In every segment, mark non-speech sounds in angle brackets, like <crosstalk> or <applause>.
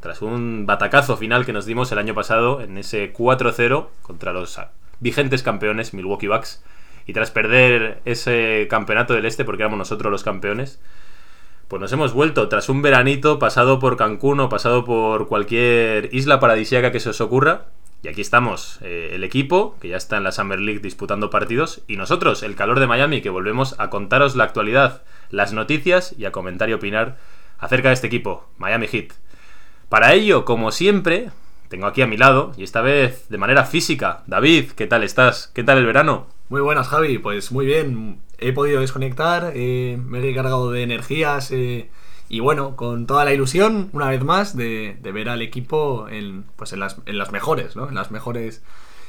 tras un batacazo final que nos dimos el año pasado en ese 4-0 contra los vigentes campeones Milwaukee Bucks y tras perder ese campeonato del este porque éramos nosotros los campeones pues nos hemos vuelto tras un veranito pasado por Cancún o pasado por cualquier isla paradisíaca que se os ocurra. Y aquí estamos, eh, el equipo, que ya está en la Summer League disputando partidos, y nosotros, el calor de Miami, que volvemos a contaros la actualidad, las noticias y a comentar y opinar acerca de este equipo, Miami Heat. Para ello, como siempre, tengo aquí a mi lado, y esta vez de manera física, David, ¿qué tal estás? ¿Qué tal el verano? Muy buenas, Javi. Pues muy bien. He podido desconectar, eh, me he recargado de energías eh, y bueno, con toda la ilusión, una vez más, de, ver al equipo en, pues en, las, en las mejores, ¿no? En las mejores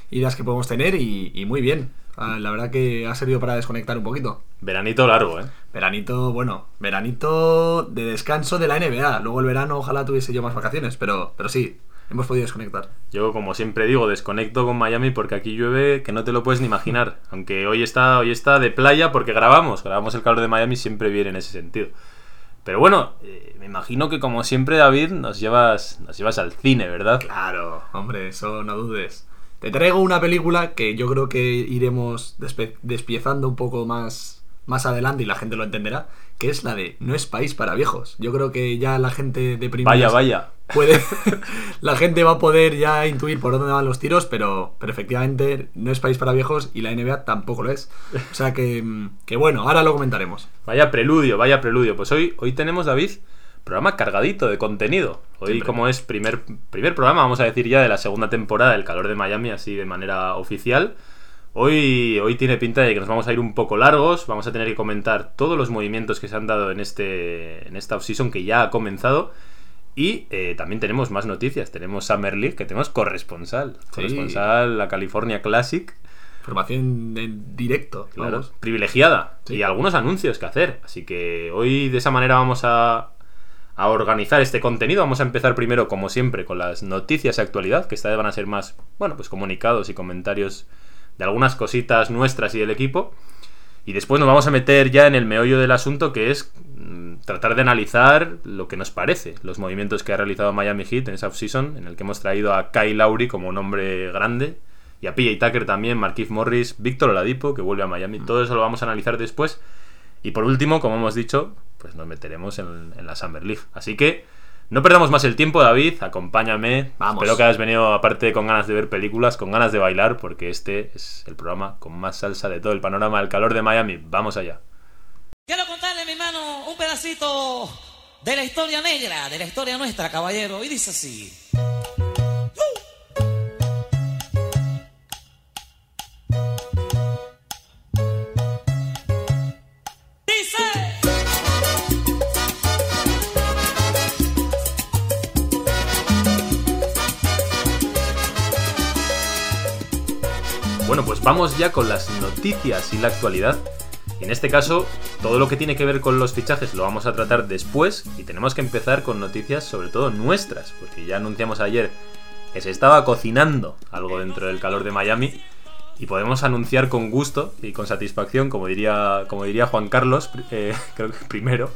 ideas que podemos tener y muy bien. Ah, la verdad que ha servido para desconectar un poquito. Veranito largo, ¿eh? Veranito, bueno, veranito de descanso de la NBA. Luego el verano ojalá tuviese yo más vacaciones, pero, pero sí, hemos podido desconectar. Yo, como siempre digo, desconecto con Miami porque aquí llueve que no te lo puedes ni imaginar. <laughs> Aunque hoy está, hoy está de playa porque grabamos, grabamos el calor de Miami siempre viene en ese sentido. Pero bueno, eh, me imagino que como siempre, David, nos llevas, nos llevas al cine, ¿verdad? Claro, hombre, eso no dudes. Te traigo una película que yo creo que iremos despiezando un poco más, más adelante y la gente lo entenderá, que es la de No es país para viejos. Yo creo que ya la gente de primeras Vaya, vaya. puede <laughs> la gente va a poder ya intuir por dónde van los tiros, pero, pero efectivamente no es país para viejos y la NBA tampoco lo es. O sea que, que bueno, ahora lo comentaremos. Vaya preludio, vaya preludio. Pues hoy, hoy tenemos, David, programa cargadito de contenido. Hoy, Siempre. como es primer, primer programa, vamos a decir ya de la segunda temporada del calor de Miami, así de manera oficial. Hoy, hoy tiene pinta de que nos vamos a ir un poco largos, vamos a tener que comentar todos los movimientos que se han dado en, este, en esta offseason que ya ha comenzado. Y eh, también tenemos más noticias. Tenemos Summer League, que tenemos corresponsal. Corresponsal, la California Classic. Formación en directo, Claro, vamos. privilegiada. Sí. Y algunos anuncios que hacer. Así que hoy de esa manera vamos a, a organizar este contenido. Vamos a empezar primero, como siempre, con las noticias y actualidad, que esta vez van a ser más, bueno, pues comunicados y comentarios de algunas cositas nuestras y del equipo. Y después nos vamos a meter ya en el meollo del asunto, que es mm, tratar de analizar lo que nos parece, los movimientos que ha realizado Miami Heat en esa offseason, en el que hemos traído a Kyle Lowry como un hombre grande, y a PJ Tucker también, Markif Morris, Víctor Oladipo, que vuelve a Miami. Todo eso lo vamos a analizar después. Y por último, como hemos dicho, pues nos meteremos en, en la Summer League. Así que no perdamos más el tiempo, David. Acompáñame. Vamos. Espero que hayas venido, aparte, con ganas de ver películas, con ganas de bailar, porque este es el programa con más salsa de todo el panorama del calor de Miami. Vamos allá. Quiero contarle, mi hermano, un pedacito de la historia negra, de la historia nuestra, caballero. Y dice así. Vamos ya con las noticias y la actualidad. En este caso, todo lo que tiene que ver con los fichajes lo vamos a tratar después y tenemos que empezar con noticias sobre todo nuestras, porque ya anunciamos ayer que se estaba cocinando algo dentro del calor de Miami y podemos anunciar con gusto y con satisfacción, como diría, como diría Juan Carlos, eh, <laughs> creo que primero,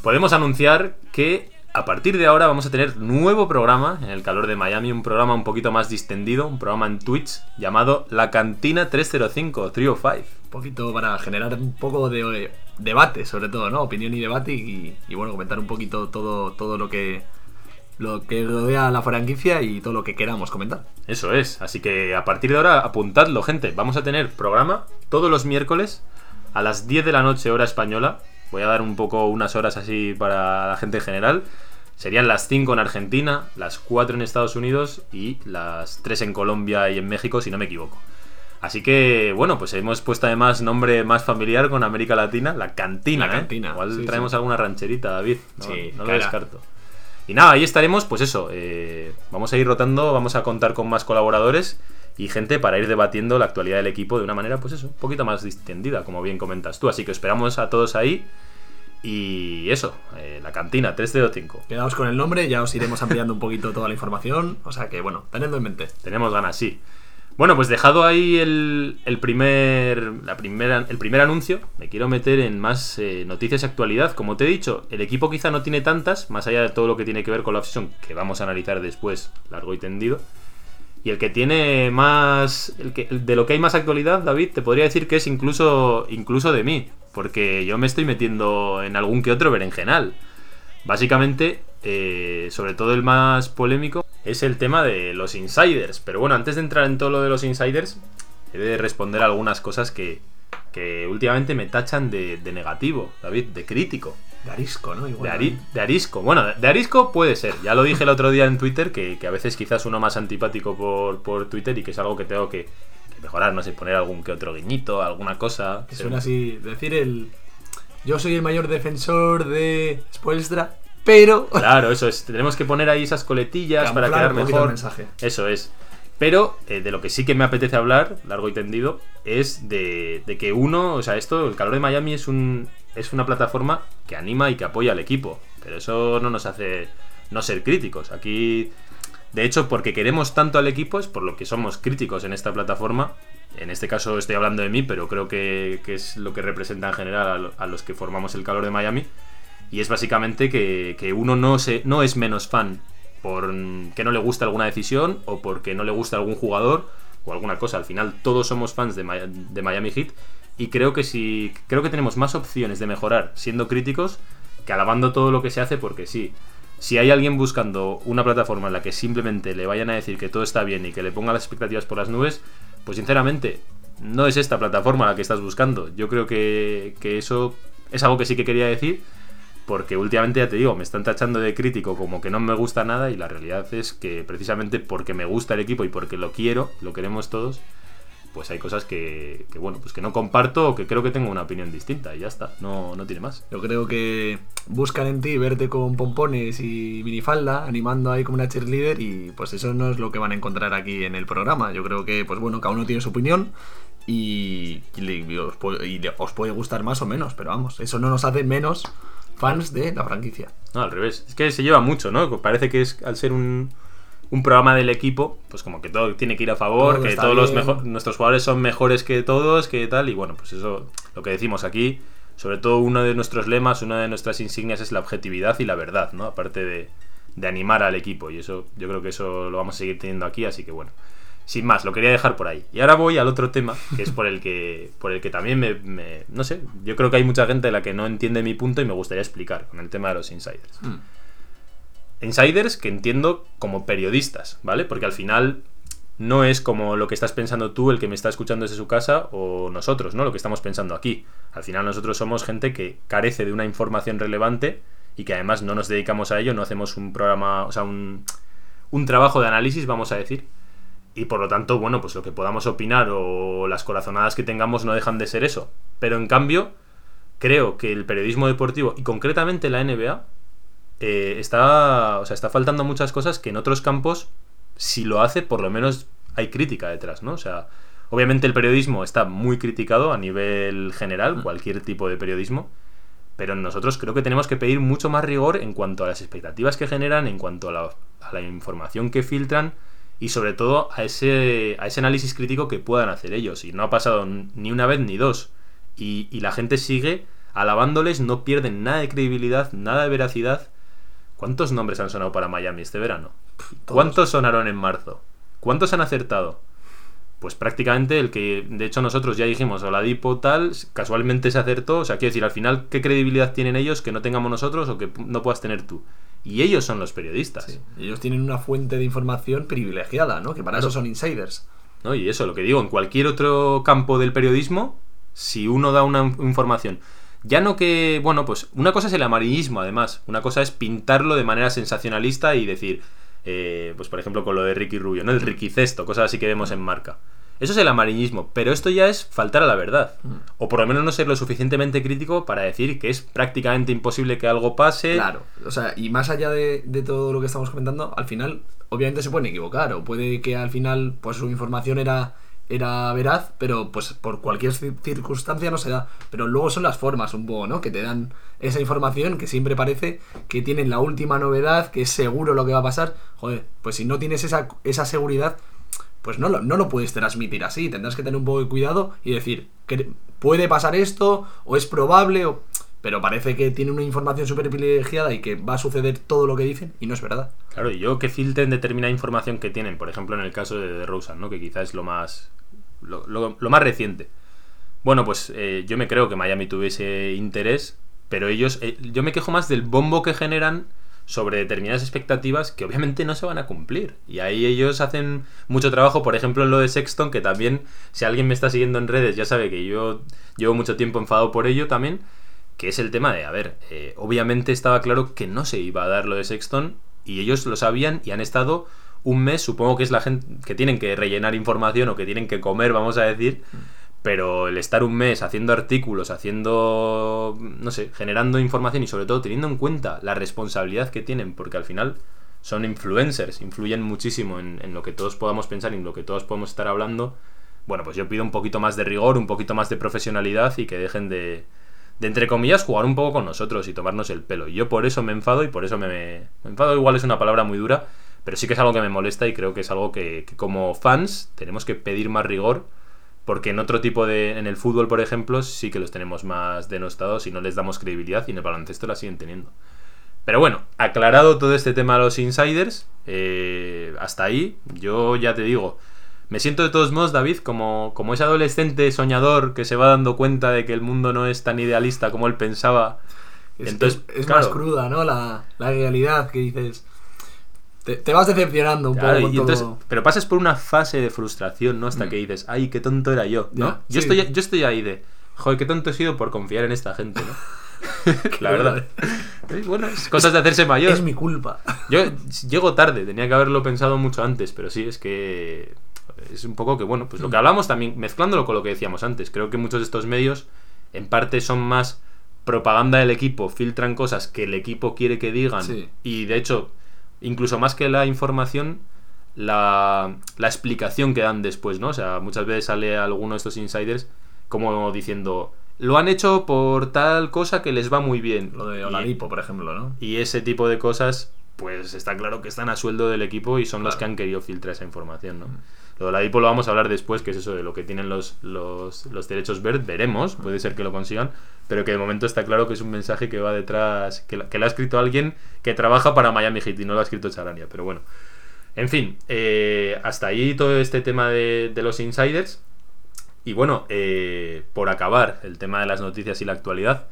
podemos anunciar que a partir de ahora vamos a tener nuevo programa en el calor de Miami, un programa un poquito más distendido, un programa en Twitch llamado La Cantina 305, 305. Un poquito para generar un poco de eh, debate, sobre todo, ¿no? Opinión y debate y, y, bueno, comentar un poquito todo, todo lo que lo que rodea a la franquicia y todo lo que queramos comentar. Eso es, así que a partir de ahora apuntadlo, gente. Vamos a tener programa todos los miércoles a las 10 de la noche hora española. Voy a dar un poco unas horas así para la gente en general. Serían las 5 en Argentina, las 4 en Estados Unidos y las 3 en Colombia y en México, si no me equivoco. Así que, bueno, pues hemos puesto además nombre más familiar con América Latina, la cantina. La ¿eh? cantina, Igual sí, traemos sí. alguna rancherita, David. No, Sí, no lo cara. descarto. Y nada, ahí estaremos, pues eso, eh, vamos a ir rotando, vamos a contar con más colaboradores y gente para ir debatiendo la actualidad del equipo de una manera, pues eso, un poquito más distendida, como bien comentas tú. Así que esperamos a todos ahí. Y eso, eh, la cantina 305. Quedaos con el nombre, ya os iremos ampliando un poquito toda la información. O sea que, bueno, tenedlo en mente. Tenemos ganas, sí. Bueno, pues dejado ahí el, el primer, la primera, el primer anuncio, me quiero meter en más eh, noticias y actualidad. Como te he dicho, el equipo quizá no tiene tantas, más allá de todo lo que tiene que ver con la obsesión, que vamos a analizar después, largo y tendido. Y el que tiene más. El que, de lo que hay más actualidad, David, te podría decir que es incluso, incluso de mí. Porque yo me estoy metiendo en algún que otro berenjenal. Básicamente, eh, sobre todo el más polémico, es el tema de los insiders. Pero bueno, antes de entrar en todo lo de los insiders, he de responder algunas cosas que, que últimamente me tachan de, de negativo, David, de crítico. De arisco, ¿no? De, Igual, ari- de arisco. Bueno, de- arisco puede ser. Ya lo dije el otro día en Twitter, que, que a veces quizás uno más antipático por, por Twitter y que es algo que tengo que, que mejorar. No sé, poner algún que otro guiñito, alguna cosa. Que suena así, decir el... Yo soy el mayor defensor de Spoelstra, pero... <laughs> Claro, eso es. Tenemos que poner ahí esas coletillas para quedar mejor. mensaje. Eso es. Pero eh, de lo que sí que me apetece hablar, largo y tendido, es de, de que uno, o sea, esto, el calor de Miami es un es una plataforma que anima y que apoya al equipo. Pero eso no nos hace no ser críticos. Aquí, de hecho, porque queremos tanto al equipo es por lo que somos críticos en esta plataforma. En este caso estoy hablando de mí, pero creo que, que es lo que representa en general a, lo- a los que formamos el calor de Miami. Y es básicamente que, que uno no, se, no es menos fan por que no le gusta alguna decisión o porque no le gusta algún jugador o alguna cosa. Al final todos somos fans de, de Miami Heat y creo que si creo que tenemos más opciones de mejorar siendo críticos que alabando todo lo que se hace porque sí. Si hay alguien buscando una plataforma en la que simplemente le vayan a decir que todo está bien y que le ponga las expectativas por las nubes, pues sinceramente no es esta plataforma la que estás buscando. Yo creo que, que eso es algo que sí que quería decir porque últimamente ya te digo, me están tachando de crítico como que no me gusta nada y la realidad es que precisamente porque me gusta el equipo y porque lo quiero, lo queremos todos, pues hay cosas que, que, bueno, pues que no comparto o que creo que tengo una opinión distinta y ya está, no, no tiene más. Yo creo que buscan en ti verte con pompones y minifalda, animando ahí como una cheerleader y pues eso no es lo que van a encontrar aquí en el programa. Yo creo que, pues bueno, cada uno tiene su opinión y, y le- y os, puede, y le- os puede gustar más o menos, pero vamos, eso no nos hace menos fans de la franquicia. No, al revés, es que se lleva mucho, ¿no? Parece que es al ser un, un programa del equipo, pues como que todo tiene que ir a favor, Todo que todos los bien. mejo- nuestros jugadores son mejores que todos, que tal, y bueno, pues eso, lo que decimos aquí, sobre todo uno de nuestros lemas, una de nuestras insignias es la objetividad y la verdad, ¿no? Aparte de, de animar al equipo, y eso, yo creo que eso lo vamos a seguir teniendo aquí, así que bueno. Sin más, lo quería dejar por ahí. Y ahora voy al otro tema, que es por el que, <laughs> por el que también me, me- No sé, yo creo que hay mucha gente de la que no entiende mi punto y me gustaría explicar con el tema de los insiders insiders que entiendo como periodistas, ¿vale? Porque al final no es como lo que estás pensando tú, el que me está escuchando desde su casa, o nosotros, ¿no? Lo que estamos pensando aquí. Al final nosotros somos gente que carece de una información relevante y que además no nos dedicamos a ello, no hacemos un programa, o sea, un, un trabajo de análisis, vamos a decir. Y por lo tanto, bueno, pues lo que podamos opinar o las corazonadas que tengamos no dejan de ser eso. Pero en cambio, creo que el periodismo deportivo, y concretamente la NBA, eh, está, o sea, está faltando muchas cosas que en otros campos, si lo hace, por lo menos hay crítica detrás, ¿no? O sea, obviamente el periodismo está muy criticado a nivel general, cualquier tipo de periodismo, pero nosotros creo que tenemos que pedir mucho más rigor en cuanto a las expectativas que generan, en cuanto a la, a la información que filtran y sobre todo a ese, a ese análisis crítico que puedan hacer ellos. Y no ha pasado ni una vez ni dos. Y, y la gente sigue alabándoles, no pierden nada de credibilidad, nada de veracidad. ¿Cuántos nombres han sonado para Miami este verano? ¿Cuántos sonaron en marzo? ¿Cuántos han acertado? Pues prácticamente el que, de hecho, nosotros ya dijimos, Oladipo tal, casualmente se acertó. O sea, quiero decir, al final, ¿qué credibilidad tienen ellos que no tengamos nosotros o que no puedas tener tú? Y ellos son los periodistas. Sí. Ellos tienen una fuente de información privilegiada, ¿no? Que para Claro. eso son insiders. ¿no? Y eso, lo que digo, en cualquier otro campo del periodismo, si uno da una información, ya no que, bueno, pues una cosa es el amarillismo, además, una cosa es pintarlo de manera sensacionalista y decir, eh, pues por ejemplo con lo de Ricky Rubio, ¿no? El Ricky Cesto, cosas así que vemos en marca. Eso es el amarillismo, pero esto ya es faltar a la verdad. Mm. O por lo menos no ser lo suficientemente crítico para decir que es prácticamente imposible que algo pase. Claro, o sea, y más allá de, de todo lo que estamos comentando, al final, obviamente se pueden equivocar, o puede que al final, pues su información era, era veraz, pero pues por cualquier ci- circunstancia no se da. Pero luego son las formas un poco, ¿no? Que te dan esa información que siempre parece que tienen la última novedad, que es seguro lo que va a pasar. Joder, pues si no tienes esa, esa seguridad, pues no lo, no lo puedes transmitir así. Tendrás que tener un poco de cuidado y decir, que puede pasar esto, o es probable, o... pero parece que tiene una información súper privilegiada y que va a suceder todo lo que dicen, y no es verdad. Claro, y yo que filtren determinada información que tienen, por ejemplo en el caso de DeRozan, ¿no? Que quizás es lo más lo, lo- lo más reciente. Bueno, pues eh, yo me creo que Miami tuviese interés, pero ellos, eh, yo me quejo más del bombo que generan sobre determinadas expectativas que obviamente no se van a cumplir. Y ahí ellos hacen mucho trabajo, por ejemplo en lo de Sexton, que también, si alguien me está siguiendo en redes, ya sabe que yo llevo mucho tiempo enfadado por ello también, que es el tema de, a ver, eh, obviamente estaba claro que no se iba a dar lo de Sexton y ellos lo sabían y han estado un mes, supongo que es la gente que tienen que rellenar información o que tienen que comer, vamos a decir, pero el estar un mes haciendo artículos, haciendo, no sé, generando información y sobre todo teniendo en cuenta la responsabilidad que tienen, porque al final son influencers, influyen muchísimo en, en lo que todos podamos pensar y en lo que todos podemos estar hablando, bueno, pues yo pido un poquito más de rigor, un poquito más de profesionalidad y que dejen de, de entre comillas, jugar un poco con nosotros y tomarnos el pelo. Y yo por eso me enfado y por eso me, me enfado. Igual es una palabra muy dura, pero sí que es algo que me molesta y creo que es algo que, que como fans tenemos que pedir más rigor. Porque en otro tipo de. En el fútbol, por ejemplo, sí que los tenemos más denostados y no les damos credibilidad y en el baloncesto la siguen teniendo. Pero bueno, aclarado todo este tema de los insiders, eh, hasta ahí, yo ya te digo, me siento de todos modos, David, como, como ese adolescente soñador que se va dando cuenta de que el mundo no es tan idealista como él pensaba. Es, Entonces, es- es claro. más cruda, ¿no? La, la realidad que dices. Te, te vas decepcionando un Claro, poco y entonces, pero pasas por una fase de frustración, ¿no? Hasta Mm. que dices, ay, qué tonto era yo, ¿no? Yo, sí. estoy, yo estoy ahí de, joder, qué tonto he sido por confiar en esta gente, ¿no? <laughs> La verdad. Bueno, es cosas de hacerse mayor. Es mi culpa. Yo llego tarde, tenía que haberlo pensado mucho antes, pero sí, es que es un poco que, bueno, pues lo que hablamos también, mezclándolo con lo que decíamos antes, creo que muchos de estos medios en parte son más propaganda del equipo, filtran cosas que el equipo quiere que digan Sí. y de hecho, incluso más que la información, la, la explicación que dan después, ¿no? O sea, muchas veces sale alguno de estos insiders como diciendo, lo han hecho por tal cosa que les va muy bien. Lo de Y- Oladipo, por ejemplo, ¿no? y ese tipo de cosas, pues está claro que están a sueldo del equipo y son los que han querido filtrar esa información, ¿no? Lo de la DIPO lo vamos a hablar después, que es eso de lo que tienen los, los, los derechos ver, veremos, puede ser que lo consigan, pero que de momento está claro que es un mensaje que va detrás, que, la- que lo ha escrito alguien que trabaja para Miami Heat y no lo ha escrito Charania, pero bueno. En fin, eh, hasta ahí todo este tema de, de los insiders. Y bueno, eh, por acabar el tema de las noticias y la actualidad,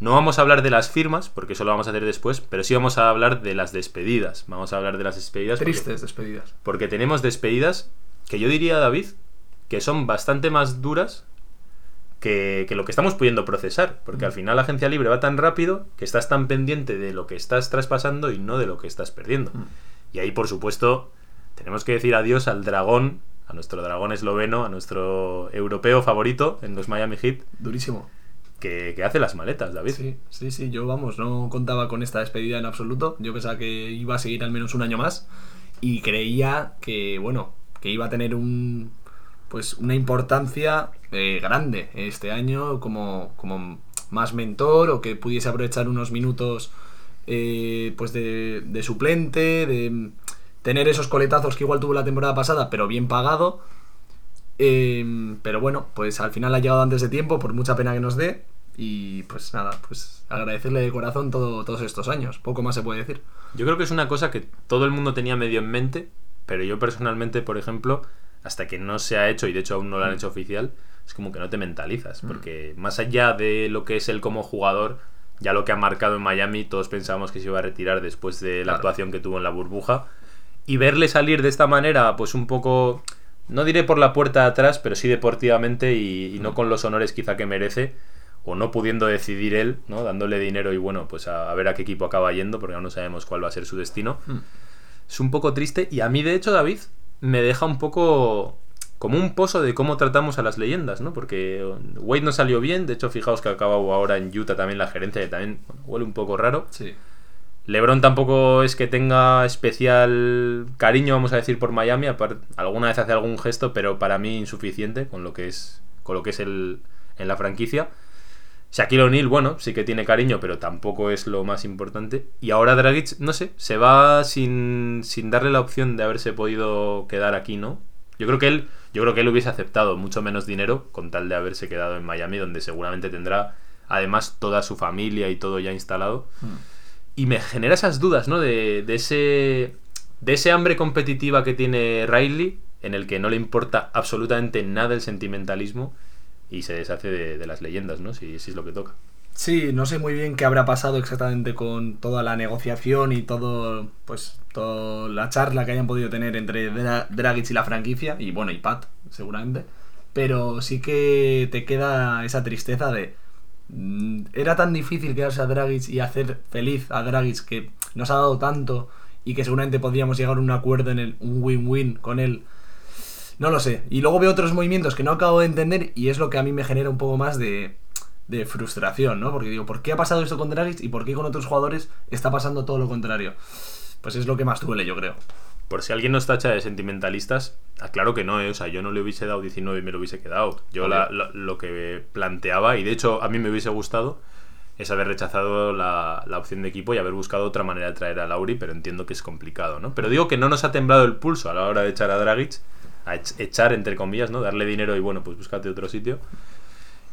no vamos a hablar de las firmas, porque eso lo vamos a hacer después, pero sí vamos a hablar de las despedidas. Vamos a hablar de las despedidas. porque- Tristes despedidas. porque tenemos despedidas que yo diría, David, que son bastante más duras que, que lo que estamos pudiendo procesar. Porque al final la agencia libre va tan rápido que estás tan pendiente de lo que estás traspasando y no de lo que estás perdiendo. Y ahí, por supuesto, tenemos que decir adiós al dragón, a nuestro dragón esloveno, a nuestro europeo favorito en los Miami Heat, Durísimo. que, que hace las maletas, David. Sí, sí, sí, yo vamos, no contaba con esta despedida en absoluto. Yo pensaba que iba a seguir al menos un año más y creía que, bueno, que iba a tener un pues una importancia eh, grande este año como, como más mentor o que pudiese aprovechar unos minutos eh, pues de, suplente, de tener esos coletazos que igual tuvo la temporada pasada, pero bien pagado. Eh, pero bueno, pues al final ha llegado antes de tiempo, por mucha pena que nos dé. Y pues nada, pues agradecerle de corazón todo, todos estos años. Poco más se puede decir. Yo creo que es una cosa que todo el mundo tenía medio en mente, pero yo personalmente, por ejemplo, hasta que no se ha hecho, y de hecho aún no lo han hecho oficial, es como que no te mentalizas, porque más allá de lo que es él como jugador, ya lo que ha marcado en Miami, todos pensábamos que se iba a retirar después de la Claro. actuación que tuvo en la burbuja, y verle salir de esta manera, pues un poco, no diré por la puerta de atrás, pero sí deportivamente y, y no con los honores quizá que merece, o no pudiendo decidir él, ¿no? Dándole dinero y bueno, pues a, a ver a qué equipo acaba yendo, porque aún no sabemos cuál va a ser su destino. Mm. Es un poco triste y a mí, de hecho, David, me deja un poco como un pozo de cómo tratamos a las leyendas, ¿no? Porque Wade no salió bien, de hecho, fijaos que acaba ahora en Utah también la gerencia, que también bueno, huele un poco raro. Sí. LeBron tampoco es que tenga especial cariño, vamos a decir, por Miami. Alguna vez hace algún gesto, pero para mí insuficiente con lo que es, con lo que es el, en la franquicia. Shaquille O'Neal, bueno, sí que tiene cariño, pero tampoco es lo más importante. Y ahora Dragic, no sé, se va sin, sin darle la opción de haberse podido quedar aquí, ¿no? Yo creo que él, yo creo que él hubiese aceptado mucho menos dinero con tal de haberse quedado en Miami, donde seguramente tendrá además toda su familia y todo ya instalado. Y me genera esas dudas, ¿no? De, de ese. De ese hambre competitiva que tiene Riley, en el que no le importa absolutamente nada el sentimentalismo y se deshace de, de las leyendas, ¿no? Si, si es lo que toca. Sí, no sé muy bien qué habrá pasado exactamente con toda la negociación y todo, pues, toda la charla que hayan podido tener entre Dra- Dragic y la franquicia, y bueno, y Pat, seguramente. Pero sí que te queda esa tristeza de. mm, Era tan difícil quedarse a Dragic y hacer feliz a Dragic que nos ha dado tanto y que seguramente podríamos llegar a un acuerdo en el, un win-win con él. No lo sé. Y luego veo otros movimientos que no acabo de entender y es lo que a mí me genera un poco más de, de frustración, ¿no? Porque digo, ¿por qué ha pasado esto con Dragic y por qué con otros jugadores está pasando todo lo contrario? Pues es lo que más duele, yo creo. Por si alguien nos tacha de sentimentalistas, aclaro que no, ¿eh? o sea, yo no le hubiese dado 19 y me lo hubiese quedado. Yo la- la- lo que planteaba, y de hecho a mí me hubiese gustado, es haber rechazado la, la opción de equipo y haber buscado otra manera de traer a Lauri, pero entiendo que es complicado, ¿no? Pero digo que no nos ha temblado el pulso a la hora de echar a Dragic, a ech- echar entre comillas, ¿no? Darle dinero y bueno, pues búscate otro sitio.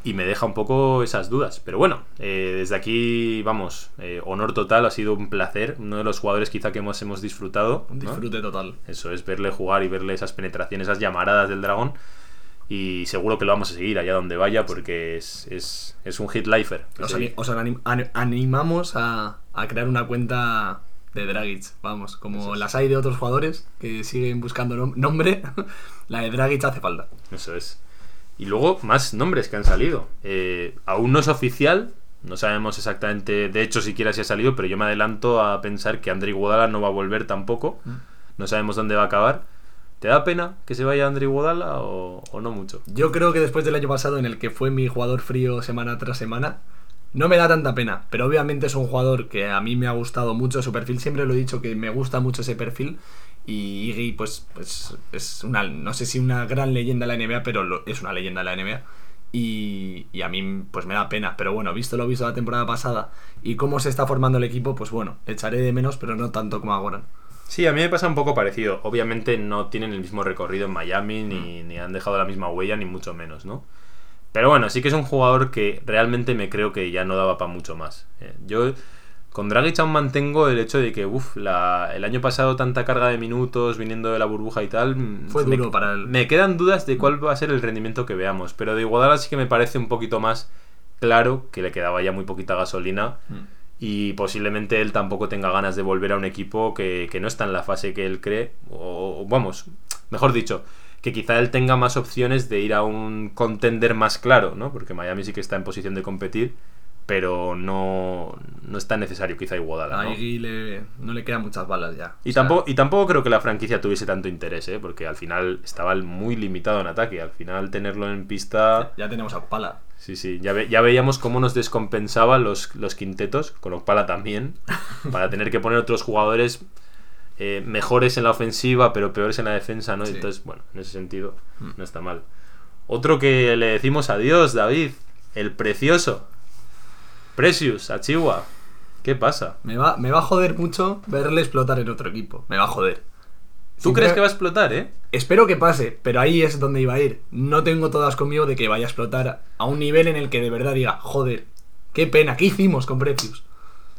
Y me deja un poco esas dudas. Pero bueno, eh, desde aquí, vamos, eh, honor total, ha sido un placer. Uno de los jugadores quizá que más hemos disfrutado. Un ¿no? disfrute total. Eso es verle jugar y verle esas penetraciones, esas llamaradas del dragón. Y seguro que lo vamos a seguir allá donde vaya porque es, es, es un hit lifer. Os, anim- animamos a, a crear una cuenta de Dragic, vamos, como es. las hay de otros jugadores que siguen buscando nom- nombre, <laughs> la de Dragic hace falta. Eso es. Y luego más nombres que han salido. Eh, aún no es oficial, no sabemos exactamente, de hecho siquiera si ha salido, pero yo me adelanto a pensar que André Iguodala no va a volver tampoco. No sabemos dónde va a acabar. ¿Te da pena que se vaya André Iguodala o, o no mucho? Yo creo que después del año pasado en el que fue mi jugador frío semana tras semana, no me da tanta pena, pero obviamente es un jugador que a mí me ha gustado mucho su perfil, siempre lo he dicho que me gusta mucho ese perfil y Iggy pues, pues es una, no sé si una gran leyenda de la NBA, pero es una leyenda de la NBA y, y a mí pues me da pena, pero bueno, visto lo visto la temporada pasada y cómo se está formando el equipo, pues bueno, echaré de menos, pero no tanto como ahora. Sí, a mí me pasa un poco parecido. Obviamente no tienen el mismo recorrido en Miami, ni han dejado la misma huella, ni mucho menos, ¿no? Pero bueno, sí que es un jugador que realmente me creo que ya no daba para mucho más. Eh, yo con Dragic aún mantengo el hecho de que, uff, el año pasado tanta carga de minutos viniendo de la burbuja y tal. mm, Fue me- duro para él. Me quedan dudas de cuál va a ser el rendimiento que veamos. Pero de Iguodala sí que me parece un poquito más claro que le quedaba ya muy poquita gasolina y posiblemente él tampoco tenga ganas de volver a un equipo que, que no está en la fase que él cree, o vamos, mejor dicho, que quizá él tenga más opciones de ir a un contender más claro, ¿no? Porque Miami sí que está en posición de competir, pero no, no es tan necesario quizá Iguodala, A ¿no? Le- no le quedan muchas balas ya. Y, O sea, tampoco, y tampoco creo que la franquicia tuviese tanto interés, ¿eh? Porque al final estaba muy limitado en ataque. Al final tenerlo en pista... Ya tenemos a Pala. Sí, sí, ya, ve- ya veíamos cómo nos descompensaban los, los quintetos, con Opala también, <laughs> para tener que poner otros jugadores eh, mejores en la ofensiva, pero peores en la defensa, ¿no? Sí. Entonces, bueno, en ese sentido, no está mal. Otro que le decimos adiós, David, el precioso, Precious, a Chihuahua. ¿Qué pasa? Me va, me va a joder mucho verle explotar en otro equipo. Me va a joder. ¿Tú crees que va a explotar, eh? Espero que pase, pero ahí es donde iba a ir. No tengo todas conmigo de que vaya a explotar a un nivel en el que de verdad diga, joder, qué pena, ¿qué hicimos con Precious?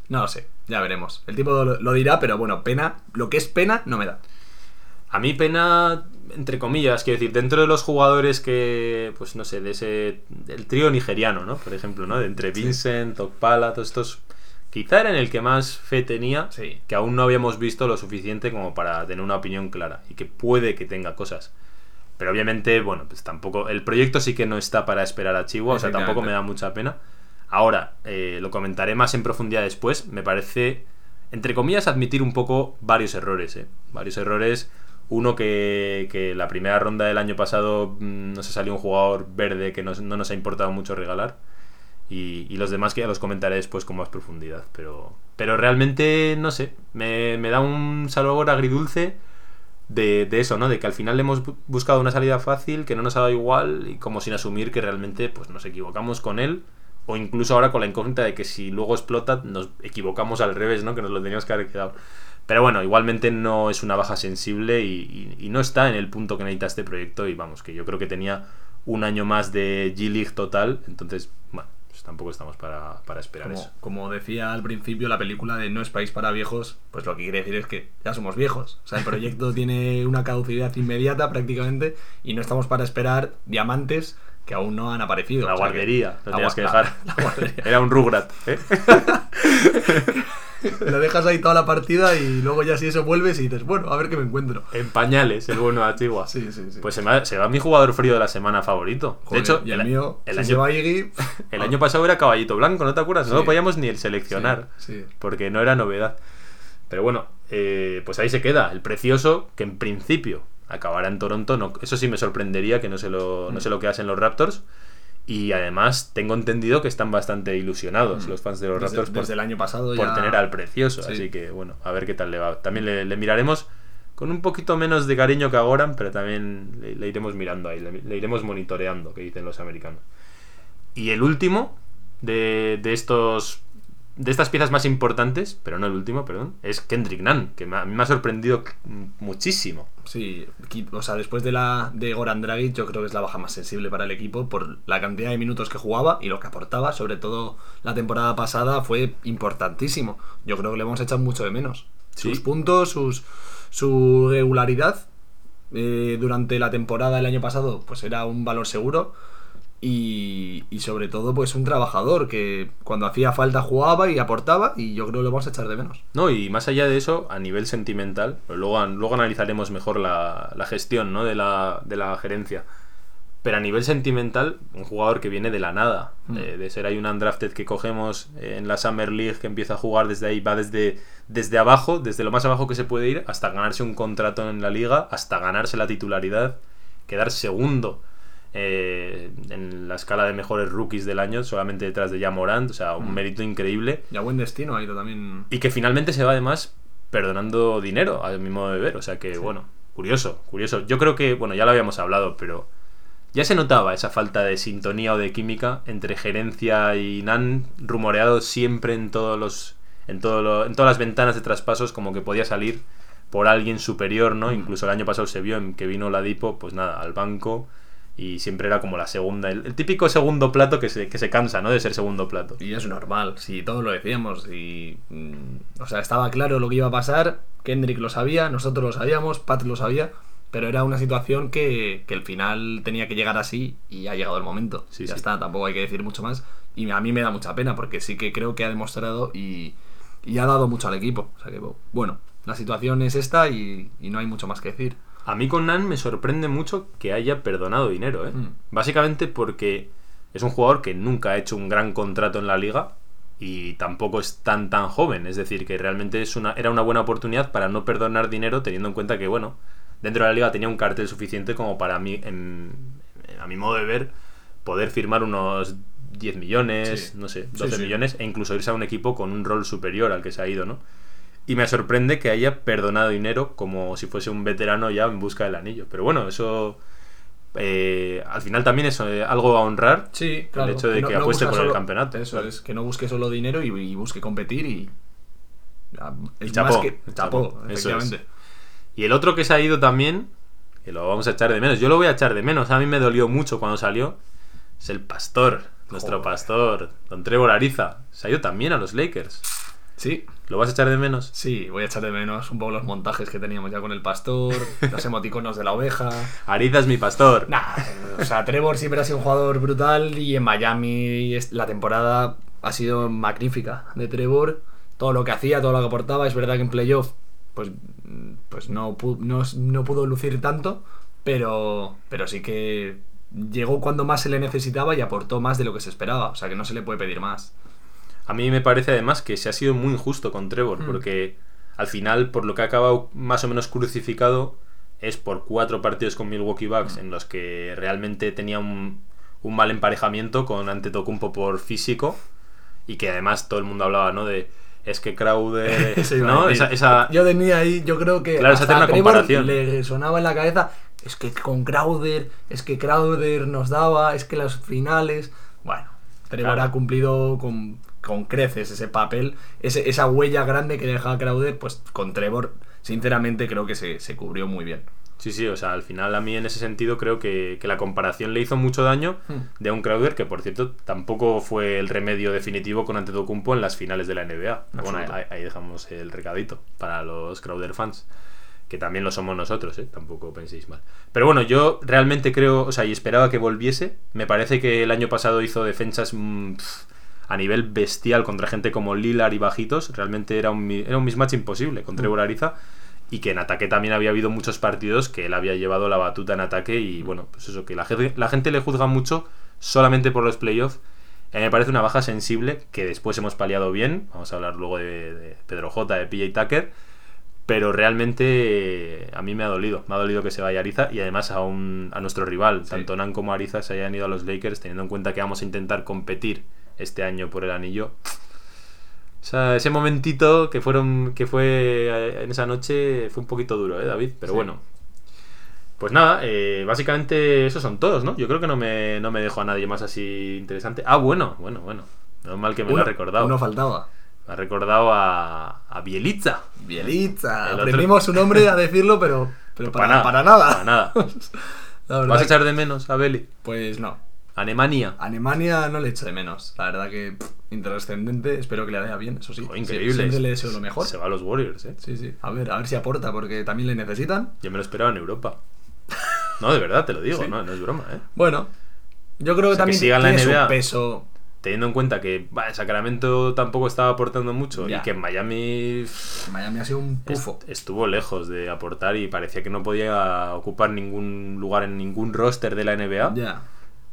No lo sé, ya veremos. El tipo lo, lo dirá, pero bueno, pena, lo que es pena no me da. A mí pena, entre comillas, quiero decir, dentro de los jugadores que, pues no sé, de ese, del trío nigeriano, ¿no? Por ejemplo, ¿no? De entre Vincent, Okpala, todos estos, quizá era en el que más fe tenía, Sí. que aún no habíamos visto lo suficiente como para tener una opinión clara y que puede que tenga cosas. Pero obviamente, bueno, pues tampoco, el proyecto sí que no está para esperar a Chihuahua, o sea, tampoco me da mucha pena. Ahora, eh, lo comentaré más en profundidad después, me parece, entre comillas, admitir un poco varios errores, ¿eh? Varios errores Uno que, la primera ronda del año pasado mm, nos ha salido un jugador verde que no nos ha importado mucho regalar. Y, los demás que ya los comentaré después con más profundidad. Pero, realmente, no sé, me, da un sabor agridulce de, de eso, ¿no? De que al final le hemos bu- buscado una salida fácil, que no nos ha dado igual, y como sin asumir que realmente pues, nos equivocamos con él. O incluso ahora con la incógnita de que si luego explota, nos equivocamos al revés, ¿no? Que nos lo teníamos que haber quedado. Pero bueno, igualmente no es una baja sensible y, y- y no está en el punto que necesita este proyecto. Y vamos, que yo creo que tenía un año más de G-League total. Entonces, bueno, pues tampoco estamos para, para esperar Como, eso. como decía al principio la película de No es país para viejos, pues lo que quiere decir es que ya somos viejos. O sea, el proyecto <laughs> tiene una caducidad inmediata prácticamente y no estamos para esperar diamantes que aún no han aparecido. La que- guardería, lo la que dejar. <laughs> la <laughs> guardería. Era un Rugrat, ¿eh? <laughs> Lo dejas ahí toda la partida y luego ya si eso vuelves y dices, bueno, a ver qué me encuentro. En pañales, el bueno de Antigua. Sí, sí, sí. Pues se, me ha- se va mi jugador frío de la semana favorito. Joder, de hecho, y el, mío, el año, va Iggy, el año pasado era caballito blanco, ¿no te acuerdas? No lo podíamos ni el seleccionar. Sí, sí. Porque no era novedad. Pero bueno, eh, pues ahí se queda. El precioso, que en principio acabará en Toronto. No, eso sí me sorprendería que no se lo, no lo quedasen los Raptors. Y además tengo entendido que están bastante ilusionados los fans de los Mm. desde, Raptors por, desde el año pasado por ya... tener al precioso. Sí. Así que bueno, a ver qué tal le va. También le, le miraremos con un poquito menos de cariño que a Goran, pero también le, le iremos mirando ahí, le, le iremos monitoreando, que dicen los americanos. Y el último de, de estos de estas piezas más importantes, pero no el último, perdón, es Kendrick Nunn, que me ha- a mí me ha sorprendido muchísimo. Sí, o sea, después de la de Goran Dragic, yo creo que es la baja más sensible para el equipo por la cantidad de minutos que jugaba y lo que aportaba, sobre todo la temporada pasada, fue importantísimo. Yo creo que le hemos echado mucho de menos. Sí. Sus puntos, sus, su regularidad eh, durante la temporada del año pasado, pues era un valor seguro. Y, y sobre todo, pues un trabajador que cuando hacía falta jugaba y aportaba, y yo creo que lo vamos a echar de menos. No, y más allá de eso, a nivel sentimental, pero luego, luego analizaremos mejor la, la gestión ¿no? de, la, de la gerencia. Pero a nivel sentimental, un jugador que viene de la nada, Mm. eh, de ser ahí un undrafted que cogemos en la Summer League, que empieza a jugar desde ahí, va desde, desde abajo, desde lo más abajo que se puede ir, hasta ganarse un contrato en la liga, hasta ganarse la titularidad, quedar segundo eh, en la escala de mejores rookies del año, solamente detrás de Morant, o sea, un Mm. mérito increíble. Y a buen destino ha ido también. Y que finalmente se va además perdonando dinero, a mi modo de ver. O sea que, bueno, curioso, curioso. Yo creo que, bueno, ya lo habíamos hablado, pero ya se notaba esa falta de sintonía o de química entre gerencia y Nan, rumoreado siempre en todos los. En, todo lo- en todas las ventanas de traspasos, como que podía salir por alguien superior, ¿no? Incluso el año pasado se vio en que vino Ladipo, pues nada, al banco. Y siempre era como la segunda, el, el típico segundo plato que se, que se cansa, ¿no? De ser segundo plato. Y es normal, si todos lo decíamos. Y, mm, o sea, estaba claro lo que iba a pasar. Kendrick lo sabía, nosotros lo sabíamos, Pat lo sabía. Pero era una situación que, que el final tenía que llegar así y ha llegado el momento. Sí, ya sí. está, tampoco hay que decir mucho más. Y a mí me da mucha pena porque sí que creo que ha demostrado y, y ha dado mucho al equipo. O sea que, bueno, la situación es esta y, y no hay mucho más que decir. A mí con Nan me sorprende mucho que haya perdonado dinero, ¿eh? Mm. Básicamente porque es un jugador que nunca ha hecho un gran contrato en la liga y tampoco es tan tan joven. Es decir, que realmente es una, era una buena oportunidad para no perdonar dinero teniendo en cuenta que, bueno, dentro de la liga tenía un cartel suficiente como para mí, en- a mi modo de ver, poder firmar unos 10 millones, Sí. no sé, Sí, 12 sí. millones e incluso irse a un equipo con un rol superior al que se ha ido, ¿no? Y me sorprende que haya perdonado dinero como si fuese un veterano ya en busca del anillo. Pero bueno, eso eh, al final también es eh, algo a honrar. Sí, El hecho de que apueste por el campeonato, Eso claro. es, que no busque solo dinero y, y busque competir y. Es chapó, más que. chapó, efectivamente. Y el otro que se ha ido también, que lo vamos a echar de menos, yo lo voy a echar de menos, a mí me dolió mucho cuando salió, es el pastor, nuestro Joder. pastor, don Trevor Ariza. Se ha ido también a los Lakers. Sí, ¿Lo vas a echar de menos? sí, voy a echar de menos un poco los montajes que teníamos ya con el pastor, <laughs> los emoticonos de la oveja. Ariza es mi pastor. Nah, o sea, Trevor siempre ha sido un jugador brutal y en Miami la temporada ha sido magnífica de Trevor. Todo lo que hacía, todo lo que aportaba. Es verdad que en playoff pues, pues no, no, no pudo lucir tanto, pero, pero sí que llegó cuando más se le necesitaba y aportó más de lo que se esperaba. O sea que no se le puede pedir más. A mí me parece además que se ha sido muy injusto con Trevor, Mm. porque al final, por lo que ha acabado más o menos crucificado, es por cuatro partidos con Milwaukee Bucks en los que realmente tenía un, un mal emparejamiento con Antetokounmpo por físico y que además todo el mundo hablaba, ¿no? De es que Crowder. <laughs> Esa, esa- Yo tenía ahí, yo creo que Claro, hasta una comparación. le sonaba en la cabeza, es que con Crowder, es que Crowder nos daba, es que las finales, bueno, Trevor Claro. ha cumplido con, con creces ese papel, ese, esa huella grande que deja Crowder, pues con Trevor, sinceramente creo que se, se cubrió muy bien. Sí, sí, o sea, al final a mí en ese sentido creo que, que la comparación le hizo mucho daño Hmm. de un Crowder que, por cierto, tampoco fue el remedio definitivo con Antetokounmpo en las finales de la NBA. Bueno, ahí, dejamos el recadito para los Crowder fans, que también lo somos nosotros, ¿eh? Tampoco penséis mal. Pero bueno, yo realmente creo, o sea, y esperaba que volviese. Me parece que el año pasado hizo defensas mm, a nivel bestial contra gente como Lillard y Bajitos. Realmente era un, era un mismatch imposible con Trevor Ariza. Y que en ataque también había habido muchos partidos que él había llevado la batuta en ataque. Y bueno, pues eso, que la gente, la gente le juzga mucho solamente por los playoffs. A mí me parece una baja sensible que después hemos paliado bien. Vamos a hablar luego de, de Pedro J, de PJ Tucker. Pero realmente eh, a mí me ha dolido. Me ha dolido que se vaya Ariza y además a, un, a nuestro rival. Tanto Nan como Ariza se hayan ido a los Lakers teniendo en cuenta que vamos a intentar competir este año por el anillo. O sea, ese momentito que fueron que fue eh, en esa noche fue un poquito duro, ¿eh, David? Pero Sí. bueno. Pues nada, eh, básicamente esos son todos, ¿no? Yo creo que no me, no me dejo a nadie más así interesante. Ah, bueno, bueno, bueno. Menos mal que me lo ha recordado. Uno faltaba. Me ha recordado a, a Bielitza. Bielitza. El otro- Aprendimos su nombre a decirlo, pero, pero <laughs> para, para nada. Para nada. <laughs> ¿Vas a echar de menos a Beli? Pues no. Alemania. Alemania no le echo de menos. La verdad que pff, intrascendente. Espero que le vaya bien, eso sí. Oh, increíble. Siempre le deseo lo mejor. Se va a los Warriors, ¿eh? Sí, sí. A ver, a ver si aporta, porque también le necesitan. Yo me lo esperaba en Europa. No, de verdad, te lo digo, <laughs> Sí. no, no es broma, ¿eh? Bueno, yo creo que O sea, que también siga en la tiene NBA. su peso. Teniendo en cuenta que bah, Sacramento tampoco estaba aportando mucho Ya. y que en Miami Miami ha sido un est- pufo. estuvo lejos de aportar y parecía que no podía ocupar ningún lugar en ningún roster de la NBA. Ya.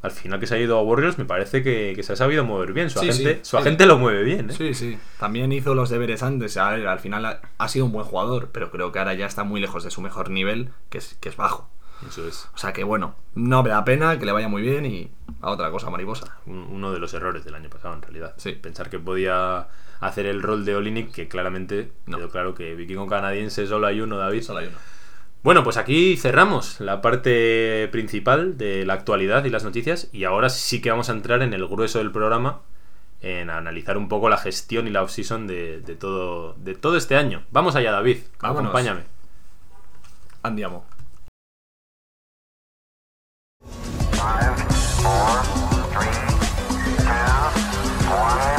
Al final que se ha ido a Warriors me parece que, que se ha sabido mover bien. Su Sí, agente, sí, su agente lo mueve bien, ¿eh? Sí, sí. También hizo los deberes antes. A ver, al final ha, ha sido un buen jugador, pero creo que ahora ya está muy lejos de su mejor nivel, que es, que es bajo. Eso es O sea que bueno, no me da pena, que le vaya muy bien y a otra cosa mariposa. un- uno de los errores del año pasado, en realidad. Sí. Pensar que podía hacer el rol de Olinik, que claramente No. quedó claro que vikingo canadiense solo hay uno, David. Solo hay uno. Bueno, pues aquí cerramos la parte principal de la actualidad y las noticias y ahora sí que vamos a entrar en el grueso del programa, en analizar un poco la gestión y la off-season de, de todo, de todo este año. Vamos allá, David, Vámonos. acompáñame. Andiamo. Five, four, three, two, one,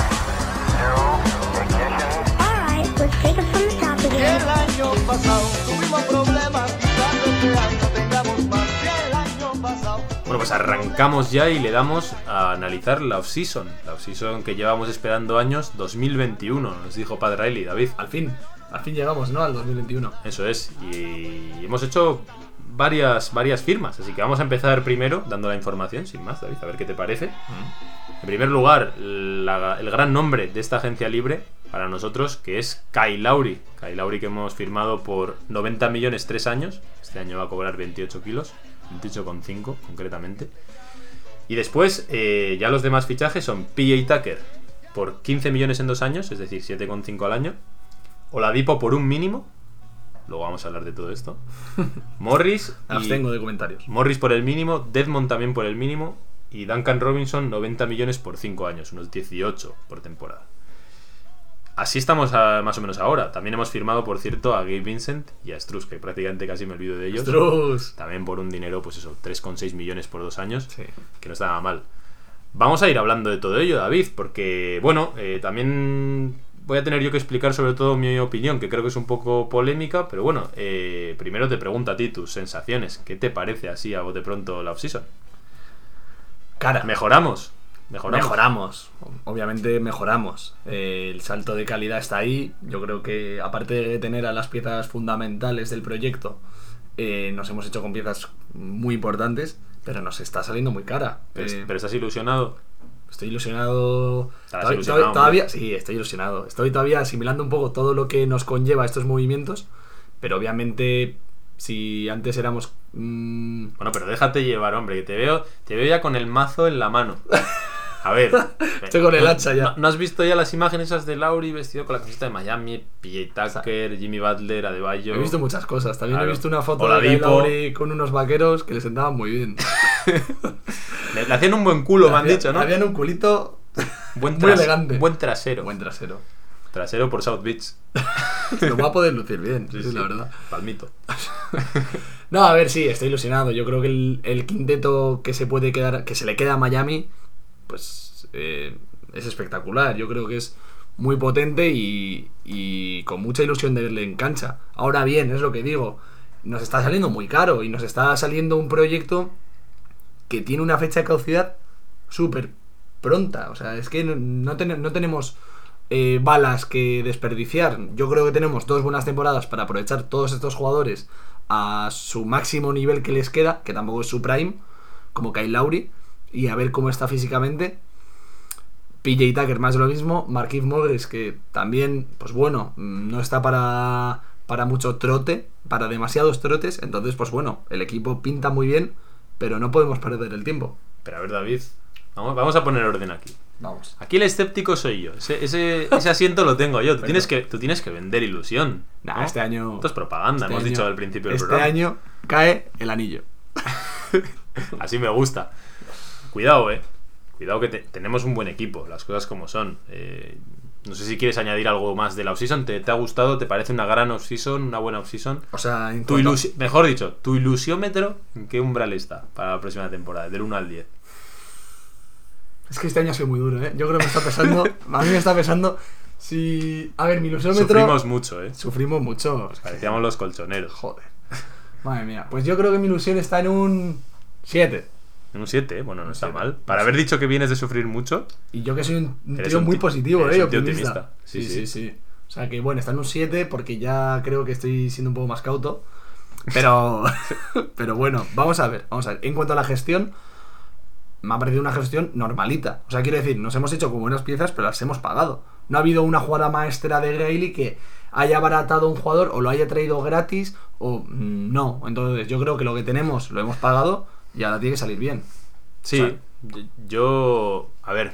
zero, ignition. Alright, let's take it from the top again. El año pasado pues arrancamos ya y le damos a analizar la off-season. La off-season que llevamos esperando años 2021, nos dijo Padre Riley, David. Al fin, al fin llegamos, ¿no? Al 2021. Eso es. Y hemos hecho varias, varias firmas. Así que vamos a empezar primero dando la información, sin más, David, a ver qué te parece. En primer lugar, la- el gran nombre de esta agencia libre para nosotros, que es Kai Lauri. Kai Lauri que hemos firmado por 90 millones 3 años. Este año va a cobrar 28 kilos, 28,5 concretamente. Y después, eh, ya los demás fichajes son PJ Tucker por 15 millones en dos años, es decir, 7,5 al año. Oladipo por un mínimo. Luego vamos a hablar de todo esto. <laughs> Morris. Y- abstengo de comentarios. Morris por el mínimo, Deadmond también por el mínimo y Duncan Robinson 90 millones por 5 años, unos 18 por temporada. Así estamos a- más o menos ahora. También hemos firmado, por cierto, a Gabe Vincent y a Struz, que prácticamente casi me olvido de ellos. Struz. También por un dinero, pues eso, 3,6 millones por dos años, Sí. que no estaba mal. Vamos a ir hablando de todo ello, David, porque, bueno, eh, también voy a tener yo que explicar sobre todo mi opinión, que creo que es un poco polémica, pero bueno, eh, primero te pregunto a ti tus sensaciones. ¿Qué te parece así a bote pronto la off-season? Cara. ¿Mejoramos? ¿Mejoramos? Mejoramos, obviamente mejoramos. Eh, el salto de calidad está ahí. Yo creo que aparte de tener a las piezas fundamentales del proyecto, eh, nos hemos hecho con piezas muy importantes, pero nos está saliendo muy cara. Pero, Eh, pero estás ilusionado. Estoy ilusionado. Todavía- ilusionado, todavía, sí, estoy ilusionado. Estoy todavía asimilando un poco todo lo que nos conlleva estos movimientos, pero obviamente Si antes éramos. mm, Bueno, pero déjate llevar, hombre, que te veo, te veo ya con el mazo en la mano. <laughs> A ver. <laughs> Estoy con el ¿no- hacha ya. ¿no, no has visto ya las imágenes esas de Lauri vestido con la camiseta de Miami, PJ Tucker, Jimmy Butler, Adebayo? he visto muchas cosas. También Claro. he visto una foto Oladipo. de Lowry con unos vaqueros que le sentaban muy bien. <laughs> Le, le hacían un buen culo, me han Había- dicho, ¿no? Habían un culito Buen muy elegante. Buen trasero. buen trasero. Trasero por South Beach. <laughs> Lo va a poder lucir bien, sí, Sí, la verdad. Palmito. No, a ver, sí, estoy ilusionado. Yo creo que el, el quinteto que se puede quedar, que se le queda a Miami, pues eh, es espectacular. Yo creo que es muy potente y, con mucha ilusión de verle en cancha. Ahora bien, es lo que digo, nos está saliendo muy caro y nos está saliendo un proyecto que tiene una fecha de caducidad súper pronta. O sea, es que no tenemos eh, balas que desperdiciar. Yo creo que tenemos dos buenas temporadas para aprovechar todos estos jugadores a su máximo nivel que les queda, que tampoco es su prime, como Kyle Lowry, y a ver cómo está físicamente. PJ Tucker más de lo mismo, Marquise Morris que también, pues bueno, mm, no está para, para mucho trote, para demasiados trotes, entonces pues bueno, el equipo pinta muy bien, pero no podemos perder el tiempo. Pero a ver, David, vamos, vamos a poner orden aquí. Vamos. Aquí el escéptico soy yo. Ese, ese, ese asiento lo tengo yo. Tú <laughs> tienes, que, tú tienes que vender ilusión. Nah, ¿no? este año... Esto es propaganda, este hemos año- dicho al principio del Este programa. año cae el anillo. <laughs> Así me gusta. Cuidado, eh. Cuidado que te- tenemos un buen equipo, las cosas como son. Eh, no sé si quieres añadir algo más de la offseason. ¿Te, ¿Te ha gustado? ¿Te parece una gran offseason? ¿Una buena offseason? O sea, en Tu cuanto- ilusi- Mejor dicho, tu ilusiómetro, ¿en qué umbral está para la próxima temporada? Del 1 al 10. Es que este año ha sido muy duro, ¿eh? Yo creo que me está pesando. <laughs> a mí me está pesando. Si. A ver, mi ilusiómetro. Sufrimos mucho, ¿eh? Sufrimos mucho. Parecíamos los colchoneros. Joder. Madre mía. Pues yo creo que mi ilusión está en un 7. En un 7, ¿eh? Bueno, no está siete. mal. Para haber dicho que vienes de sufrir mucho, Y yo que soy un, tío un muy ti- positivo, ¿eh? un tío Optimista. optimista. Sí, Sí, sí. sí, sí. O sea que bueno, está en un 7 porque ya creo que estoy siendo un poco más cauto. Pero. <laughs> pero bueno, vamos a ver. Vamos a ver. En cuanto a la gestión. Me ha parecido una gestión normalita. O sea, quiero decir, nos hemos hecho con buenas piezas, pero las hemos pagado. No ha habido una jugada maestra de Gailey que haya abaratado a un jugador o lo haya traído gratis o mm, no. Entonces, yo creo que lo que tenemos lo hemos pagado y ahora tiene que salir bien. Sí, O sea- yo- a ver,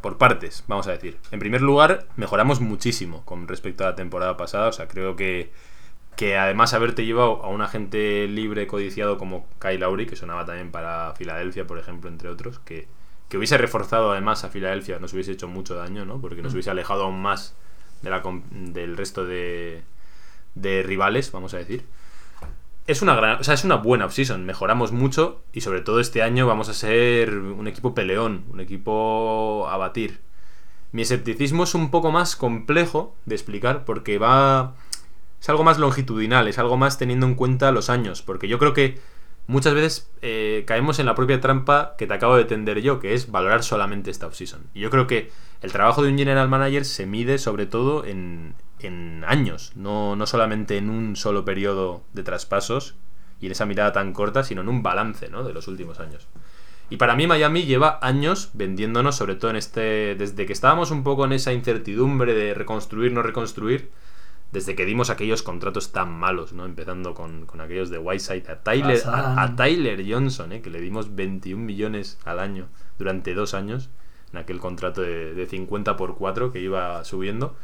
por partes, vamos a decir. En primer lugar, mejoramos muchísimo con respecto a la temporada pasada. O sea, creo que, que además haberte llevado a un agente libre codiciado como Kyle Lowry, que sonaba también para Filadelfia, por ejemplo, entre otros, que, que hubiese reforzado además a Filadelfia, nos hubiese hecho mucho daño, ¿no? Porque nos hubiese alejado aún más de la, del resto de, de rivales, vamos a decir. Es una gran, o sea, es una buena offseason, mejoramos mucho y sobre todo este año vamos a ser un equipo peleón, un equipo a batir. Mi escepticismo es un poco más complejo de explicar porque va es algo más longitudinal, es algo más teniendo en cuenta los años, porque yo creo que muchas veces eh, caemos en la propia trampa que te acabo de tender yo, que es valorar solamente esta offseason. Y yo creo que el trabajo de un general manager se mide sobre todo en, en años, no, no solamente en un solo periodo de traspasos y en esa mirada tan corta, sino en un balance ¿no? de los últimos años. Y para mí Miami lleva años vendiéndonos, sobre todo en este. Desde que estábamos un poco en esa incertidumbre de reconstruir, no reconstruir, desde que dimos aquellos contratos tan malos, ¿no? Empezando con, con aquellos de Whiteside a Tyler, a, a Tyler Johnson, ¿eh? que le dimos 21 millones al año durante dos años, en aquel contrato de, de 50 por 4 que iba subiendo.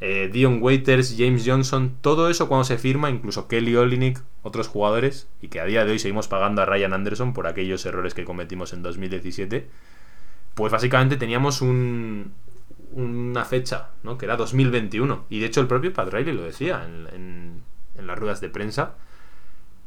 Eh, Dion Waiters, James Johnson, todo eso cuando se firma, incluso Kelly Olynyk, otros jugadores, y que a día de hoy seguimos pagando a Ryan Anderson por aquellos errores que cometimos en 2017, pues básicamente teníamos un, una fecha, ¿no? Que era 2021. Y de hecho el propio Pat Riley lo decía en, en- en las ruedas de prensa.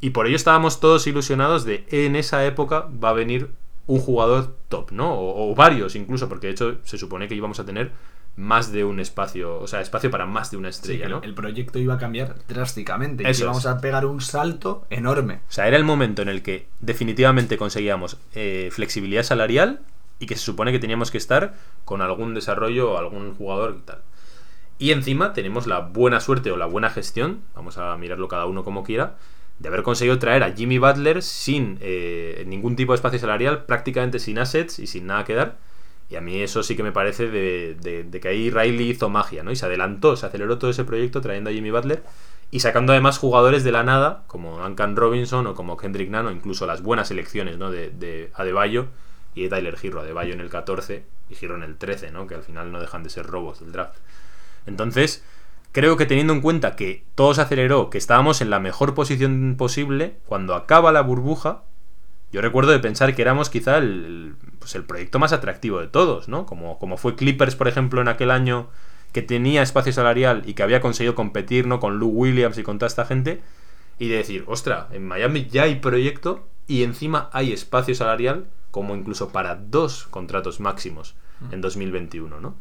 Y por ello estábamos todos ilusionados de en esa época va a venir un jugador top, ¿no? O, o varios incluso, porque de hecho se supone que íbamos a tener más de un espacio, o sea, espacio para más de una Sí, estrella, que ¿no? el, proyecto iba a cambiar drásticamente. y Eso que íbamos es. a pegar un salto enorme. O sea, era el momento en el que definitivamente conseguíamos eh, flexibilidad salarial y que se supone que teníamos que estar con algún desarrollo o algún jugador y tal. Y encima tenemos la buena suerte o la buena gestión, vamos a mirarlo cada uno como quiera, de haber conseguido traer a Jimmy Butler sin eh, ningún tipo de espacio salarial, prácticamente sin assets y sin nada que dar. Y a mí eso sí que me parece de, de- que ahí Riley hizo magia, ¿no? Y se adelantó, se aceleró todo ese proyecto trayendo a Jimmy Butler. y sacando además jugadores de la nada, como Duncan Robinson o como Kendrick Nunn, o incluso las buenas elecciones ¿no? de, de Adebayo y de Tyler Hero. Adebayo en el 14 y Hero en el 13, ¿no? que al final no dejan de ser robos del draft. Entonces, creo que teniendo en cuenta que todo se aceleró, que estábamos en la mejor posición posible, cuando acaba la burbuja, yo recuerdo de pensar que éramos quizá el, el, pues el proyecto más atractivo de todos, ¿no? Como, como fue Clippers, por ejemplo, en aquel año que tenía espacio salarial y que había conseguido competir, ¿no? Con Lou Williams y con toda esta gente. Y de decir, ostra, en Miami ya hay proyecto y encima hay espacio salarial como incluso para dos contratos máximos en 2021, ¿no?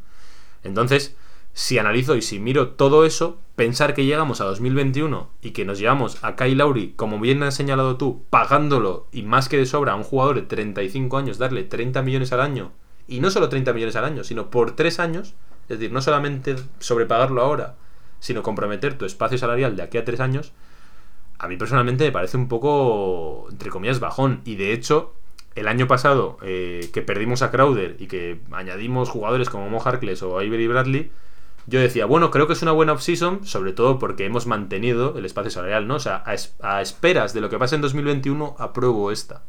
Entonces, si analizo y si miro todo eso, pensar que llegamos a 2021 y que nos llevamos a Kyle Lowry, como bien has señalado tú, pagándolo y más que de sobra a un jugador de 35 años, darle 30 millones al año, y no solo 30 millones al año, sino por 3 años, es decir, no solamente sobrepagarlo ahora, sino comprometer tu espacio salarial de aquí a 3 años, a mí personalmente me parece un poco, entre comillas, bajón. Y de hecho, el año pasado eh, que perdimos a Crowder y que añadimos jugadores como Mo Harkless o Avery Bradley, yo decía, bueno, creo que es una buena off-season, sobre todo porque hemos mantenido el espacio salarial, ¿no? O sea, a, es- a esperas de lo que pase en 2021, apruebo esta.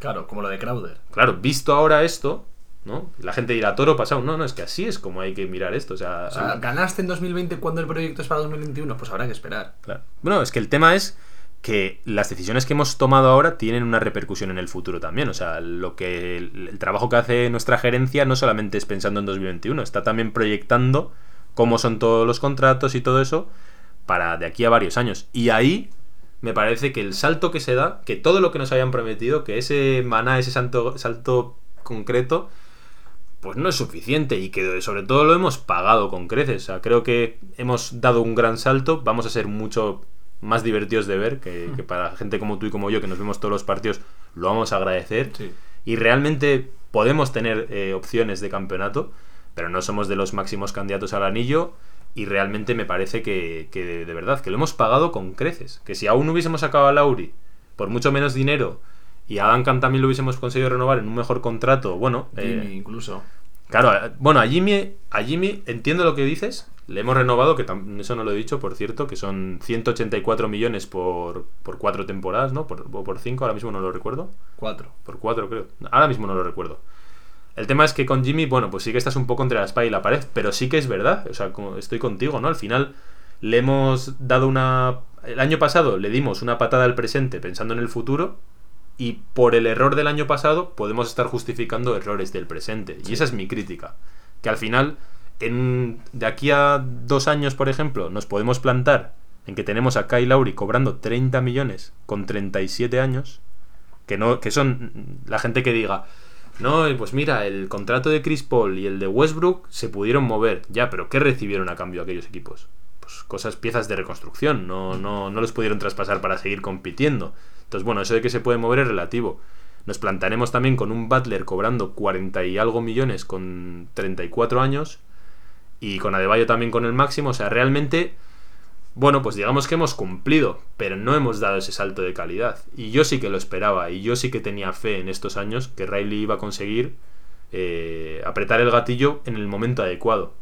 Claro, como lo de Crowder. Claro, visto ahora esto, ¿no? La gente dirá, toro pasado. No, no, es que así es como hay que mirar esto. O sea, O sea, ¿ganaste en 2020 cuando el proyecto es para 2021? Pues habrá que esperar. Claro. Bueno, es que el tema es que las decisiones que hemos tomado ahora tienen una repercusión en el futuro también. O sea, lo que el, trabajo que hace nuestra gerencia no solamente es pensando en 2021, está también proyectando cómo son todos los contratos y todo eso para de aquí a varios años. Y ahí me parece que el salto que se da, que todo lo que nos habían prometido, que ese maná, ese salto, salto concreto, pues no es suficiente y que sobre todo lo hemos pagado con creces. O sea, creo que hemos dado un gran salto, vamos a ser mucho más divertidos de ver, que, que para gente como tú y como yo, que nos vemos todos los partidos, lo vamos a agradecer. Sí. Y realmente podemos tener eh, opciones de campeonato, pero no somos de los máximos candidatos al anillo. Y realmente me parece que, que de, de verdad, que lo hemos pagado con creces. Que si aún hubiésemos sacado a Lauri por mucho menos dinero y a Duncan también lo hubiésemos conseguido renovar en un mejor contrato, bueno, eh, incluso. Claro, eh, bueno, a Jimmy, a Jimmy entiendo lo que dices. Le hemos renovado, que eso no lo he dicho, por cierto, que son 184 millones por, por cuatro temporadas, ¿no? Por, o por cinco, ahora mismo no lo recuerdo. Cuatro. Por cuatro, creo. Ahora mismo no lo recuerdo. El tema es que con Jimmy, bueno, pues sí que estás un poco entre la espada y la pared, pero sí que es verdad. O sea, como estoy contigo, ¿no? Al final le hemos dado una. El año pasado le dimos una patada al presente pensando en el futuro. Y por el error del año pasado podemos estar justificando errores del presente. Y esa es mi crítica. Que al final, en, de aquí a dos años, por ejemplo, nos podemos plantar en que tenemos a Kyle Lowry cobrando 30 millones con 37 años. Que, no, que son la gente que diga, no, pues mira, el contrato de Chris Paul y el de Westbrook se pudieron mover. Ya, pero ¿qué recibieron a cambio aquellos equipos? Pues cosas, piezas de reconstrucción. No, no, no los pudieron traspasar para seguir compitiendo. Entonces, bueno, eso de que se puede mover es relativo. Nos plantaremos también con un Butler cobrando 40 y algo millones con 34 años. Y con Adebayo también con el máximo. O sea, realmente, bueno, pues digamos que hemos cumplido, pero no hemos dado ese salto de calidad. Y yo sí que lo esperaba, y yo sí que tenía fe en estos años que Riley iba a conseguir eh, apretar el gatillo en el momento adecuado.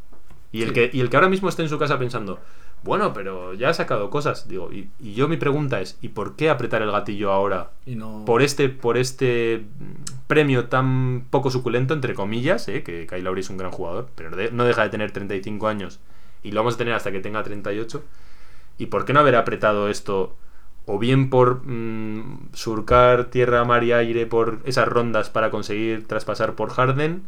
Y el, Sí. que, y el que ahora mismo esté en su casa pensando, bueno, pero ya ha sacado cosas, digo, y, y yo mi pregunta es, ¿y por qué apretar el gatillo ahora Y no. por este, por este mm, premio tan poco suculento, entre comillas, ¿eh? que Kyle Lowry es un gran jugador, pero no deja de tener 35 años y lo vamos a tener hasta que tenga 38. ¿Y por qué no haber apretado esto? O bien por mm, surcar tierra, mar y aire por esas rondas para conseguir traspasar por Harden,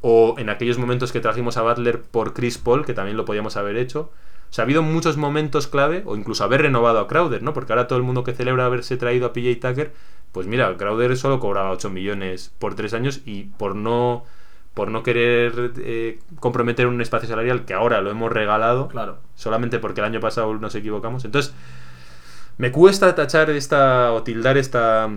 o en aquellos momentos que trajimos a Butler por Chris Paul, que también lo podíamos haber hecho. Sea, ha habido muchos momentos clave, o incluso haber renovado a Crowder, ¿no? Porque ahora todo el mundo que celebra haberse traído a PJ Tucker, pues mira, Crowder solo cobraba 8 millones por 3 años y por no, por no querer eh, comprometer un espacio salarial que ahora lo hemos regalado, Claro. solamente porque el año pasado nos equivocamos. Entonces, me cuesta tachar esta o tildar esta,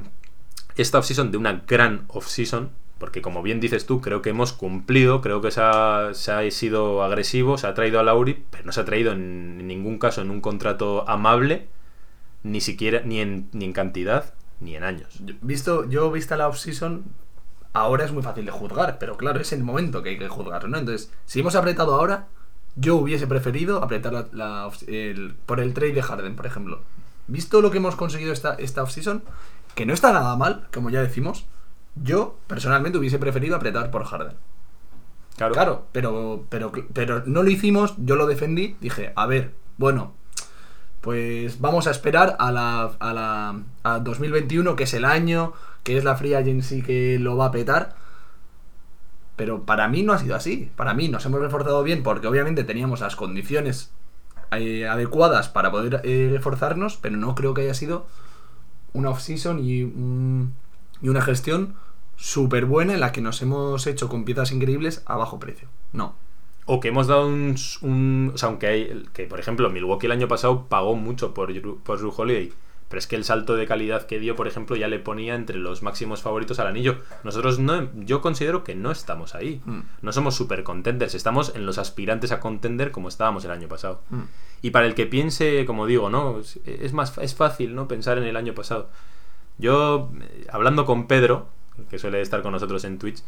esta off-season de una gran off-season, porque como bien dices tú, creo que hemos cumplido, creo que se ha, se ha sido agresivo, se ha traído a Lauri, pero no se ha traído en, ningún caso en un contrato amable, ni siquiera, ni en, ni en cantidad, ni en años. Yo- Visto, yo vista la off-season, ahora es muy fácil de juzgar, pero claro, es el momento que hay que juzgar, ¿no? Entonces, si hemos apretado ahora, yo hubiese preferido apretar la, la el- por el trade de Harden, por ejemplo. Visto lo que hemos conseguido esta, esta offseason, que no está nada mal, como ya decimos, yo personalmente hubiese preferido apretar por Harden. Claro. Claro, pero, pero, pero no lo hicimos, yo lo defendí, dije, a ver, bueno, pues vamos a esperar a la, a la a 2021, que es el año, que es la free agency que lo va a petar. Pero para mí no ha sido así. Para mí nos hemos reforzado bien porque obviamente teníamos las condiciones eh, adecuadas para poder eh, reforzarnos, pero no creo que haya sido una off-season y, un- y una gestión súper buena en la que nos hemos hecho con piezas increíbles a bajo precio. No. O que hemos dado un. un- o sea, aunque hay. Que, por ejemplo, Milwaukee el año pasado pagó mucho por, por Drew Holiday. Pero es que el salto de calidad que dio, por ejemplo, ya le ponía entre los máximos favoritos al anillo. Nosotros no. Yo considero que no estamos ahí. Mm. No somos super contenders. Estamos en los aspirantes a contender como estábamos el año pasado. Mm. Y para el que piense, como digo, ¿no? Es- Es más es fácil, ¿no? Pensar en el año pasado. Yo, eh, hablando con Pedro, que suele estar con nosotros en Twitch,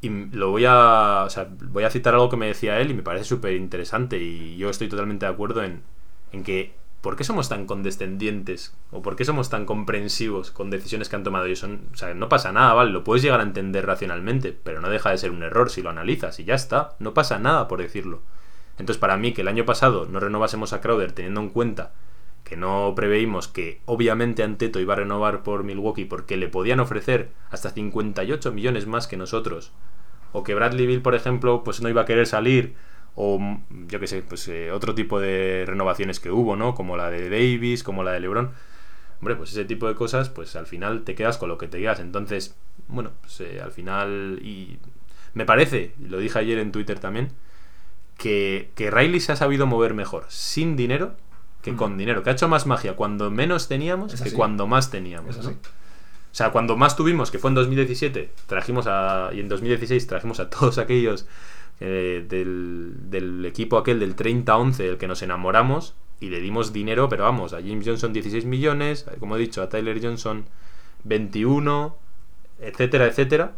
y lo voy a. O sea, voy a citar algo que me decía él y me parece súper interesante. Y yo estoy totalmente de acuerdo en, en que. ¿Por qué somos tan condescendientes? ¿O por qué somos tan comprensivos con decisiones que han tomado? Son, o sea, no pasa nada, ¿vale? Lo puedes llegar a entender racionalmente, pero no deja de ser un error si lo analizas y ya está. No pasa nada por decirlo. Entonces, para mí, que el año pasado no renovásemos a Crowder teniendo en cuenta que no preveímos que obviamente Anteto iba a renovar por Milwaukee porque le podían ofrecer hasta 58 millones más que nosotros, o que Bradley Bill, por ejemplo, pues no iba a querer salir, o yo qué sé, pues eh, otro tipo de renovaciones que hubo, ¿no? Como la de Davis, como la de LeBron. Hombre, pues ese tipo de cosas, pues al final te quedas con lo que te quedas. Entonces, bueno, pues eh, al final. Y me parece, lo dije ayer en Twitter también, que, que Riley se ha sabido mover mejor sin dinero que con dinero. Que ha hecho más magia cuando menos teníamos Es que así. cuando más teníamos. Es ¿no? así. O sea, cuando más tuvimos, que fue en 2017, trajimos a. Y en 2016 trajimos a todos aquellos eh, del, del equipo aquel del 30-11, del que nos enamoramos, y le dimos dinero, pero vamos, a James Johnson 16 millones, como he dicho, a Tyler Johnson 21, etcétera, etcétera.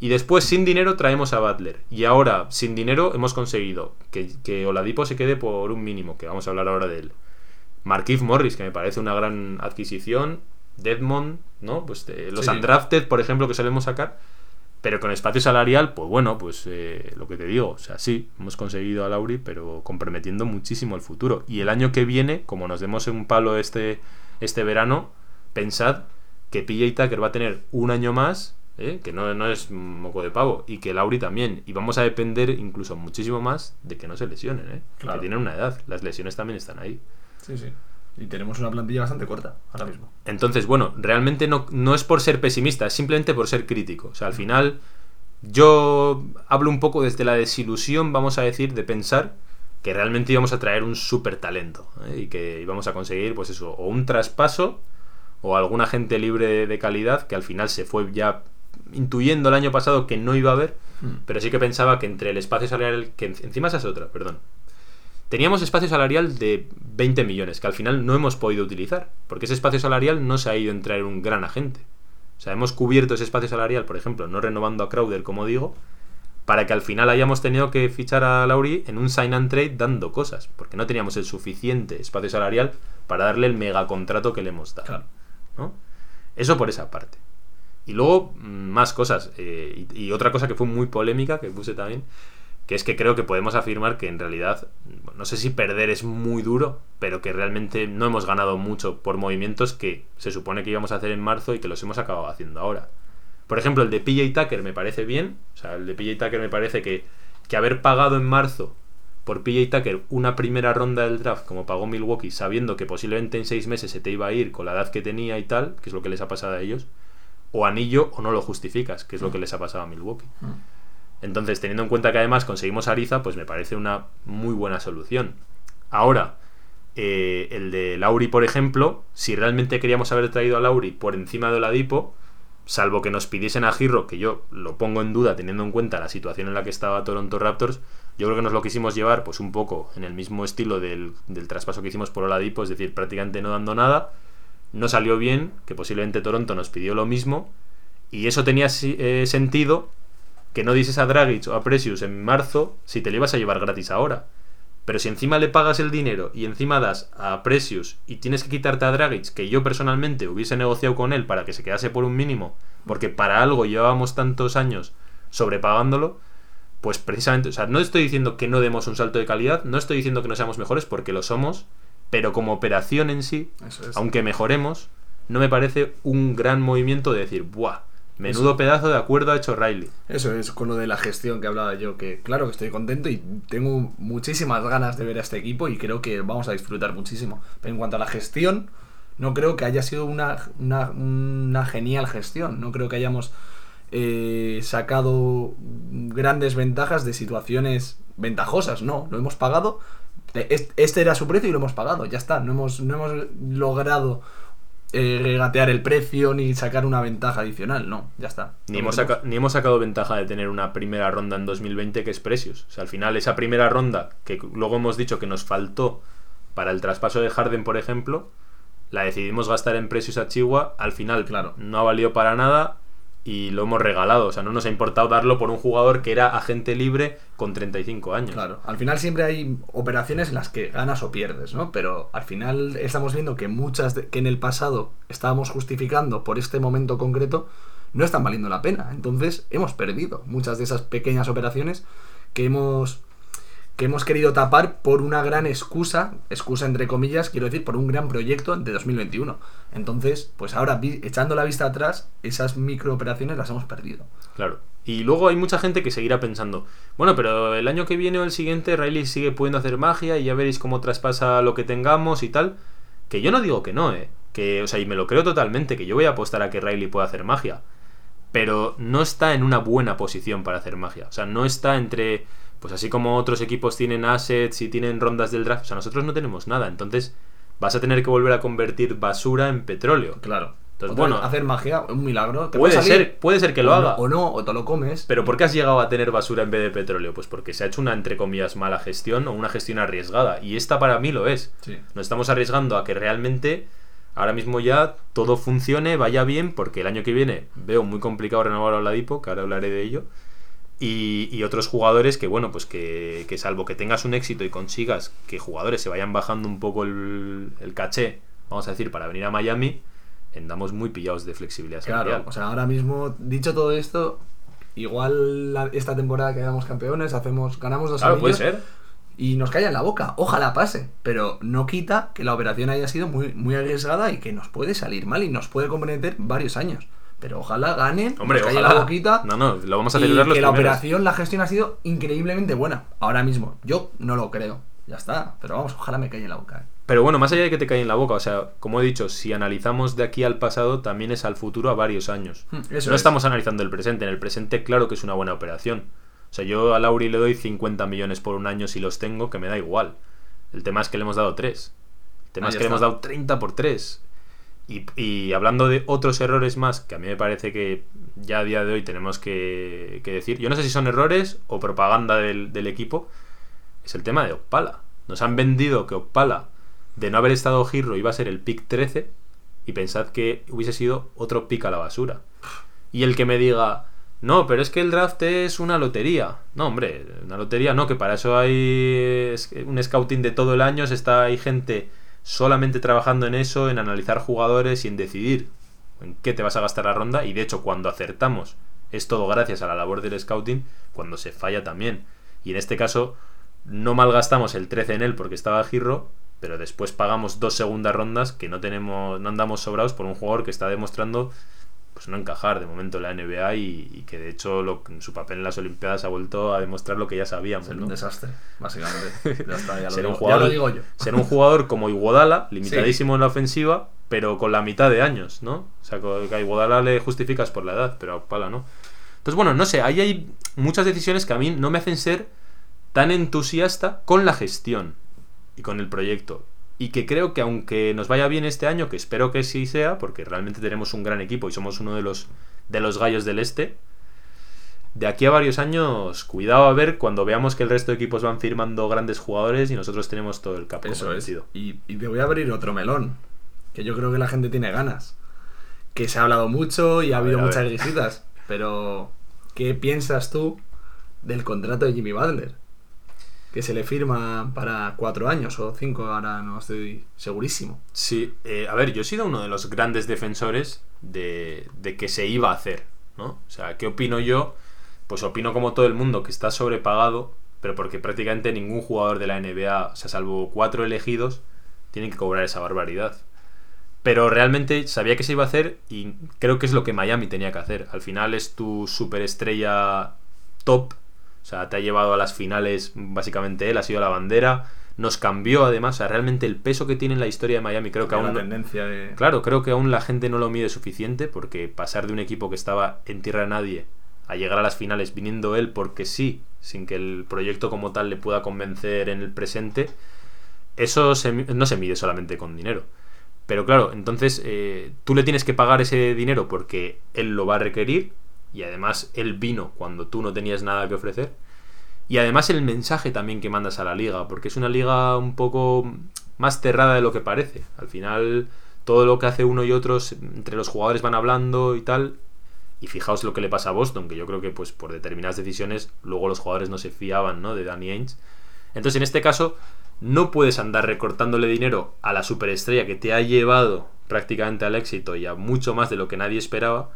Y después, sin dinero, traemos a Butler. Y ahora, sin dinero, hemos conseguido que, que Oladipo se quede por un mínimo, que vamos a hablar ahora de él. Markif Morris, que me parece una gran adquisición. Deadmond, ¿no? Pues de los Sí. undrafted, por ejemplo, que solemos sacar. Pero con espacio salarial, pues bueno, pues eh, lo que te digo, o sea, sí, hemos conseguido a Lauri, pero comprometiendo muchísimo el futuro. Y el año que viene, como nos demos un palo este, este verano, pensad que PJ Tucker va a tener un año más, ¿eh? que no, no es moco de pavo, y que Lauri también. Y vamos a depender incluso muchísimo más de que no se lesionen, ¿eh? Claro. que tienen una edad. Las lesiones también están ahí. Sí, sí. Y tenemos una plantilla bastante corta ahora mismo. Entonces, bueno, realmente no, no es por ser pesimista, es simplemente por ser crítico. O sea, al final, yo hablo un poco desde la desilusión, vamos a decir, de pensar que realmente íbamos a traer un súper talento ¿eh? y que íbamos a conseguir, pues eso, o un traspaso o algún agente libre de calidad que al final se fue ya intuyendo el año pasado que no iba a haber, pero sí que pensaba que entre el espacio salarial, que en- encima esa es otra, perdón. Teníamos espacio salarial de 20 millones, que al final no hemos podido utilizar, porque ese espacio salarial no se ha ido en traer un gran agente. O sea, hemos cubierto ese espacio salarial, por ejemplo, no renovando a Crowder, como digo, para que al final hayamos tenido que fichar a Lauri en un sign and trade dando cosas, porque no teníamos el suficiente espacio salarial para darle el megacontrato que le hemos dado. Claro. ¿no? Eso por esa parte. Y luego, mm, más cosas. eh, y, y otra cosa que fue muy polémica, que puse también, es que creo que podemos afirmar que en realidad, no sé si perder es muy duro, pero que realmente no hemos ganado mucho por movimientos que se supone que íbamos a hacer en marzo y que los hemos acabado haciendo ahora. Por ejemplo, el de PJ Tucker me parece bien. O sea, el de PJ Tucker me parece que, que haber pagado en marzo por PJ Tucker una primera ronda del draft, como pagó Milwaukee, sabiendo que posiblemente en seis meses se te iba a ir con la edad que tenía y tal, que es lo que les ha pasado a ellos, o anillo o no lo justificas, que es lo que les ha pasado a Milwaukee. Entonces, teniendo en cuenta que además conseguimos Ariza, pues me parece una muy buena solución. Ahora, eh, el de Lauri, por ejemplo, si realmente queríamos haber traído a Lauri por encima de Oladipo, salvo que nos pidiesen a Girro, que yo lo pongo en duda teniendo en cuenta la situación en la que estaba Toronto Raptors, yo creo que nos lo quisimos llevar pues un poco en el mismo estilo del, del traspaso que hicimos por Oladipo, es decir, prácticamente no dando nada, no salió bien, que posiblemente Toronto nos pidió lo mismo, y eso tenía eh, sentido que no dices a Dragic o a Precious en marzo si te lo ibas a llevar gratis ahora. Pero si encima le pagas el dinero y encima das a Precious y tienes que quitarte a Dragic, que yo personalmente hubiese negociado con él para que se quedase por un mínimo, porque para algo llevábamos tantos años sobrepagándolo, pues precisamente, o sea, no estoy diciendo que no demos un salto de calidad, no estoy diciendo que no seamos mejores, porque lo somos, pero como operación en sí, es. aunque mejoremos, no me parece un gran movimiento de decir, ¡buah! Menudo pedazo de acuerdo ha hecho Riley. Eso es con lo de la gestión que hablaba yo, que claro que estoy contento y tengo muchísimas ganas de ver a este equipo y creo que vamos a disfrutar muchísimo. Pero en cuanto a la gestión, no creo que haya sido una, una, una genial gestión. No creo que hayamos eh, sacado grandes ventajas de situaciones ventajosas. No, lo hemos pagado. Es- Este era su precio y lo hemos pagado. Ya está. No hemos, no hemos logrado eh, regatear el precio ni sacar una ventaja adicional. No, ya está. Ni hemos, saca- ni hemos sacado ventaja de tener una primera ronda en 2020 que es Precious. O sea, al final esa primera ronda, que luego hemos dicho que nos faltó para el traspaso de Harden, por ejemplo, la decidimos gastar en Precious a Chihuahua. Al final, Claro. no ha valido para nada y lo hemos regalado. O sea, no nos ha importado darlo por un jugador que era agente libre con 35 años. Claro, al final siempre hay operaciones en las que ganas o pierdes, ¿no? Pero al final estamos viendo que muchas de- que en el pasado estábamos justificando por este momento concreto no están valiendo la pena. Entonces hemos perdido muchas de esas pequeñas operaciones que hemos que hemos querido tapar por una gran excusa, excusa entre comillas, quiero decir, por un gran proyecto de 2021. Entonces, pues ahora echando la vista atrás, esas microoperaciones las hemos perdido. Claro. Y luego hay mucha gente que seguirá pensando, bueno, pero el año que viene o el siguiente Riley sigue pudiendo hacer magia y ya veréis cómo traspasa lo que tengamos y tal. Que yo no digo que no, eh. Que, o sea, y me lo creo totalmente, que yo voy a apostar a que Riley pueda hacer magia. Pero no está en una buena posición para hacer magia. O sea, no está entre. Pues así como otros equipos tienen assets y tienen rondas del draft. O sea, nosotros no tenemos nada. Entonces, vas a tener que volver a convertir basura en petróleo. Claro. Entonces, bueno, hacer magia, un milagro. te Puede ser, puede ser que lo o haga. No, o no, o te lo comes. Pero ¿por qué has llegado a tener basura en vez de petróleo? Pues porque se ha hecho una, entre comillas, mala gestión o una gestión arriesgada. Y esta para mí lo es. Sí. Nos estamos arriesgando a que realmente ahora mismo ya todo funcione, vaya bien, porque el año que viene veo muy complicado renovar a Oladipo, que ahora hablaré de ello. Y, y otros jugadores que, bueno, pues que, que salvo que tengas un éxito y consigas que jugadores se vayan bajando un poco el, el caché, vamos a decir, para venir a Miami, andamos muy pillados de flexibilidad Claro, salarial. o sea, ahora mismo, dicho todo esto, igual la- esta temporada quedamos campeones, hacemos, ganamos dos Claro, puede ser. y nos calla en la boca. Ojalá pase, pero no quita que la operación haya sido muy, muy arriesgada y que nos puede salir mal y nos puede comprometer varios años. Pero ojalá ganen, Hombre, nos ojalá. la boquita. No, no, lo vamos a y celebrar los que la primeros. operación, la gestión ha sido increíblemente buena. Ahora mismo, yo no lo creo. Ya está, pero vamos, ojalá me calle en la boca. ¿eh? Pero bueno, más allá de que te caiga en la boca, o sea, como he dicho, si analizamos de aquí al pasado, también es al futuro a varios años. Hmm, eso no es. estamos analizando el presente. En el presente, claro que es una buena operación. O sea, yo a Lauri le doy 50 millones por un año si los tengo, que me da igual. El tema es que le hemos dado 3. El tema Ahí es que le hemos dado 30 por 3. Y, hablando de otros errores más, que a mí me parece que ya a día de hoy tenemos que, decir, yo no sé si son errores o propaganda del, equipo, es el tema de Opala. Nos han vendido que Opala, de no haber estado Girro, iba a ser el pick 13 y pensad que hubiese sido otro pick a la basura. Y el que me diga, no, pero es que el draft es una lotería. No, hombre, una lotería no, que para eso hay un scouting de todo el año, se está, hay gente solamente trabajando en eso, en analizar jugadores y en decidir en qué te vas a gastar la ronda. Y de hecho, cuando acertamos, es todo gracias a la labor del scouting, cuando se falla también. Y en este caso, no malgastamos el 13 en él porque estaba Girro, pero después pagamos dos segundas rondas que no tenemos, no andamos sobrados por un jugador que está demostrando pues no encajar de momento en la NBA y, y que de hecho lo- su papel en las Olimpiadas ha vuelto a demostrar lo que ya sabíamos. Ser ¿no? un desastre, básicamente. <laughs> Ya está, ya lo, ser, digo, un jugador, ya lo digo yo. ser un jugador como Iguodala, limitadísimo en la ofensiva, pero con la mitad de años, ¿no? O sea, que a Iguodala le justificas por la edad, pero a Pala no. Entonces, bueno, no sé, ahí hay muchas decisiones que a mí no me hacen ser tan entusiasta con la gestión y con el proyecto. Y que creo que aunque nos vaya bien este año, que espero que sí sea, porque realmente tenemos un gran equipo y somos uno de los, de los gallos del este, de aquí a varios años, cuidado a ver cuando veamos que el resto de equipos van firmando grandes jugadores y nosotros tenemos todo el cap Eso es. Y, y te voy a abrir otro melón, que yo creo que la gente tiene ganas. Que se ha hablado mucho y ha A habido ver, muchas visitas. Pero, ¿qué piensas tú del contrato de Jimmy Butler? Que se le firma para cuatro años o cinco, ahora no estoy segurísimo. Sí, eh, a ver, yo he sido uno de los grandes defensores de, de que se iba a hacer, ¿no? O sea, ¿qué opino yo? Pues opino como todo el mundo que está sobrepagado, pero porque prácticamente ningún jugador de la NBA, o sea, salvo cuatro elegidos, tienen que cobrar esa barbaridad. Pero realmente sabía que se iba a hacer y creo que es lo que Miami tenía que hacer. Al final es tu superestrella top. O sea, te ha llevado a las finales básicamente él, ha sido la bandera. Nos cambió además, o sea, realmente el peso que tiene en la historia de Miami creo que aún... no- tendencia de... Claro, creo que aún la gente no lo mide suficiente porque pasar de un equipo que estaba en tierra de nadie a llegar a las finales viniendo él porque sí, sin que el proyecto como tal le pueda convencer en el presente, eso se no se mide solamente con dinero. Pero claro, entonces eh, tú le tienes que pagar ese dinero porque él lo va a requerir y además él vino cuando tú no tenías nada que ofrecer. Y además el mensaje también que mandas a la liga, porque es una liga un poco más cerrada de lo que parece. Al final, todo lo que hace uno y otro, entre los jugadores van hablando y tal. Y fijaos lo que le pasa a Boston, que yo creo que pues por determinadas decisiones luego los jugadores no se fiaban ¿no? de Danny Ainge. Entonces, en este caso, no puedes andar recortándole dinero a la superestrella que te ha llevado prácticamente al éxito y a mucho más de lo que nadie esperaba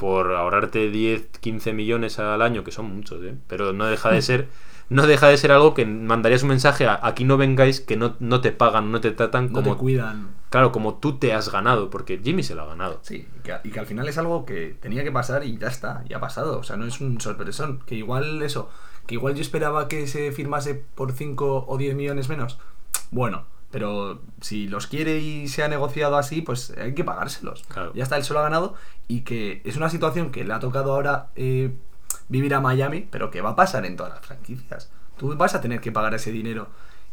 por ahorrarte 10, 15 millones al año, que son muchos, ¿eh? pero no deja de ser no deja de ser algo que mandarías un mensaje a aquí no vengáis que no, no te pagan, no te tratan No como te cuidan. claro, como tú te has ganado, porque Jimmy se lo ha ganado. Sí, y que, y que al final es algo que tenía que pasar y ya está, ya ha pasado. O sea, no es un sorpresón. Que igual eso, que igual yo esperaba que se firmase por 5 o 10 millones menos. Bueno, pero si los quiere y se ha negociado así, pues hay que pagárselos. Claro. Ya está, él solo ha ganado y que es una situación que le ha tocado ahora eh, vivir a Miami, pero que va a pasar en todas las franquicias. Tú vas a tener que pagar ese dinero.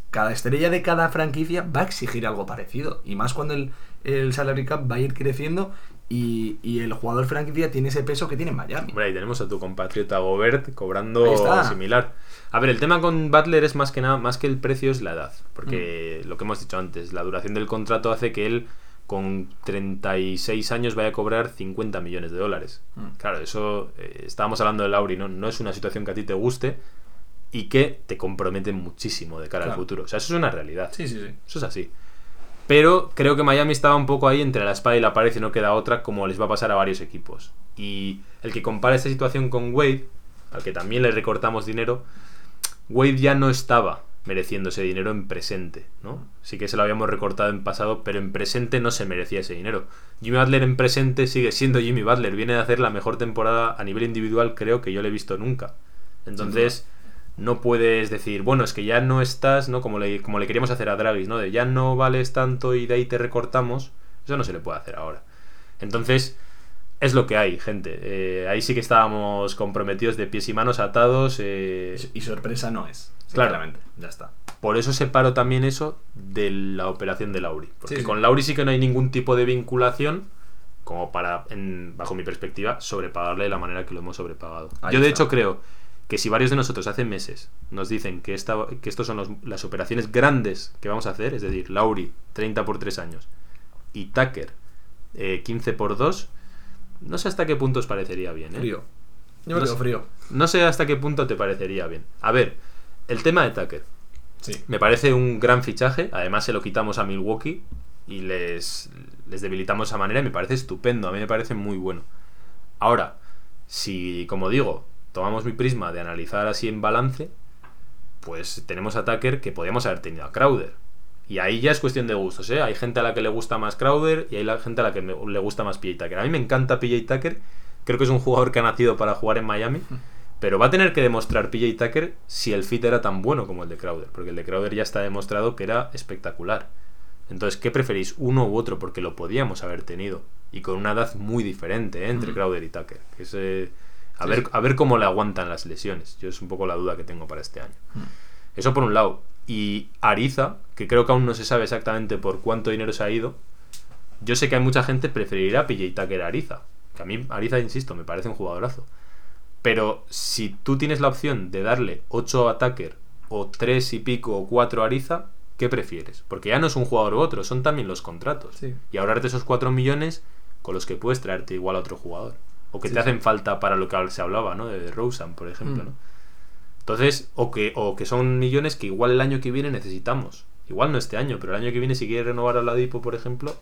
Cada estrella de cada franquicia va a exigir algo parecido. Y más cuando el, el salary cap va a ir creciendo y, y el jugador franquicia tiene ese peso que tiene en Miami. Hombre, ahí tenemos a tu compatriota Gobert cobrando similar. A ver, el tema con Butler es más que nada, más que el precio, es la edad. Porque lo que hemos dicho antes, la duración del contrato hace que él con 36 años vaya a cobrar 50 millones de dólares. Mm. Claro, eso eh, estábamos hablando de Lauri, ¿no? No es una situación que a ti te guste y que te compromete muchísimo de cara al futuro. O sea, eso es una realidad. Sí, sí, sí. Eso es así. Pero creo que Miami estaba un poco ahí entre la espada y la pared y no queda otra, como les va a pasar a varios equipos. Y el que compara esta situación con Wade, al que también le recortamos dinero, Wade ya no estaba mereciendo ese dinero en presente, ¿no? Sí que se lo habíamos recortado en pasado, pero en presente no se merecía ese dinero. Jimmy Butler en presente sigue siendo Jimmy Butler, viene de hacer la mejor temporada a nivel individual, creo que yo le he visto nunca. Entonces, no puedes decir, bueno, es que ya no estás, ¿no? Como le, como le queríamos hacer a Dragis, ¿no? De ya no vales tanto y de ahí te recortamos. Eso no se le puede hacer ahora. Entonces, es lo que hay, gente. Eh, ahí sí que estábamos comprometidos de pies y manos atados. eh, Y sorpresa no es. Claro. Claramente. Ya está. por eso separo también eso de la operación de Lauri. Porque Sí, sí. con Lauri sí que no hay ningún tipo de vinculación como para, en- bajo mi perspectiva, sobrepagarle de la manera que lo hemos sobrepagado. Ahí Yo de está. hecho creo que si varios de nosotros hace meses nos dicen que, esta, que estos son los- las operaciones grandes que vamos a hacer, es decir, Lauri 30 por 3 años y Tucker eh, 15 por 2, no sé hasta qué punto os parecería bien. ¿eh? Frío. Yo No me sé. quedo frío. No sé hasta qué punto te parecería bien. A ver, el tema de Tucker. Sí. Me parece un gran fichaje. Además, se lo quitamos a Milwaukee y les, les debilitamos de esa manera. y Me parece estupendo. A mí me parece muy bueno. Ahora, si, como digo, tomamos mi prisma de analizar así en balance, pues tenemos a Tucker que podíamos haber tenido a Crowder. Y ahí ya es cuestión de gustos, ¿eh? Hay gente a la que le gusta más Crowder y hay la gente a la que me- le gusta más PJ Tucker. A mí me encanta PJ Tucker. Creo que es un jugador que ha nacido para jugar en Miami. Pero va a tener que demostrar PJ Tucker si el fit era tan bueno como el de Crowder. Porque el de Crowder ya está demostrado que era espectacular. Entonces, ¿qué preferís? Uno u otro, porque lo podíamos haber tenido. Y con una edad muy diferente ¿eh? entre Ujú. Crowder y Tucker. Que es, eh, a, Sí, ver, a ver cómo le aguantan las lesiones. Yo es un poco la duda que tengo para este año. Mm. Eso por un lado. Y Ariza, que creo que aún no se sabe exactamente por cuánto dinero se ha ido. Yo sé que hay mucha gente que preferirá a PJ Tucker a Ariza. Que a mí Ariza, insisto, me parece un jugadorazo. Pero si tú tienes la opción de darle 8 a Tucker o 3 y pico o 4 a Ariza, ¿qué prefieres? Porque ya no es un jugador u otro, son también los contratos. Sí. Y ahorrarte esos 4 millones con los que puedes traerte igual a otro jugador. O que Sí, te sí. hacen falta para lo que se hablaba, ¿no? De Rosen, por ejemplo, Mm. ¿no? Entonces, o que, o que son millones que igual el año que viene necesitamos. Igual no este año, pero el año que viene si quieres renovar a Oladipo, por ejemplo,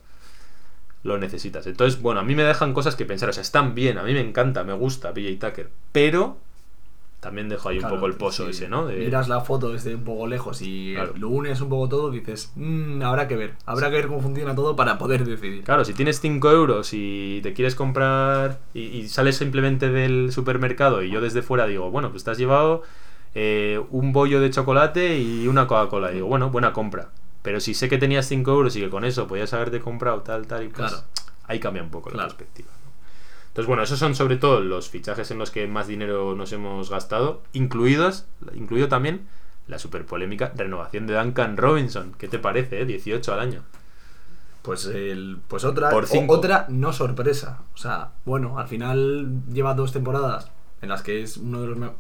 lo necesitas. Entonces, bueno, a mí me dejan cosas que pensar. O sea, están bien, a mí me encanta, me gusta PJ Tucker. Pero también dejo ahí un poco el pozo sí. ese, ¿no? De- Miras la foto desde un poco lejos y Claro. lo unes un poco todo, dices, "Mm, habrá que ver, habrá que ver cómo funciona todo para poder decidir. Claro, si tienes 5 euros y te quieres comprar y, y sales simplemente del supermercado y yo desde fuera digo, bueno, pues te has llevado eh, un bollo de chocolate y una Coca-Cola. Digo, bueno, buena compra. Pero si sé que tenías 5 euros y que con eso podías haberte comprado tal, tal y pues Claro. ahí cambia un poco la perspectiva. Entonces, bueno, esos son sobre todo los fichajes en los que más dinero nos hemos gastado, incluidos, incluido también la super polémica renovación de Duncan Robinson. ¿Qué te parece, eh? 18 al año. Pues, el, pues otra, Por o- otra no sorpresa. O sea, bueno, al final lleva dos temporadas en las que es uno de los me-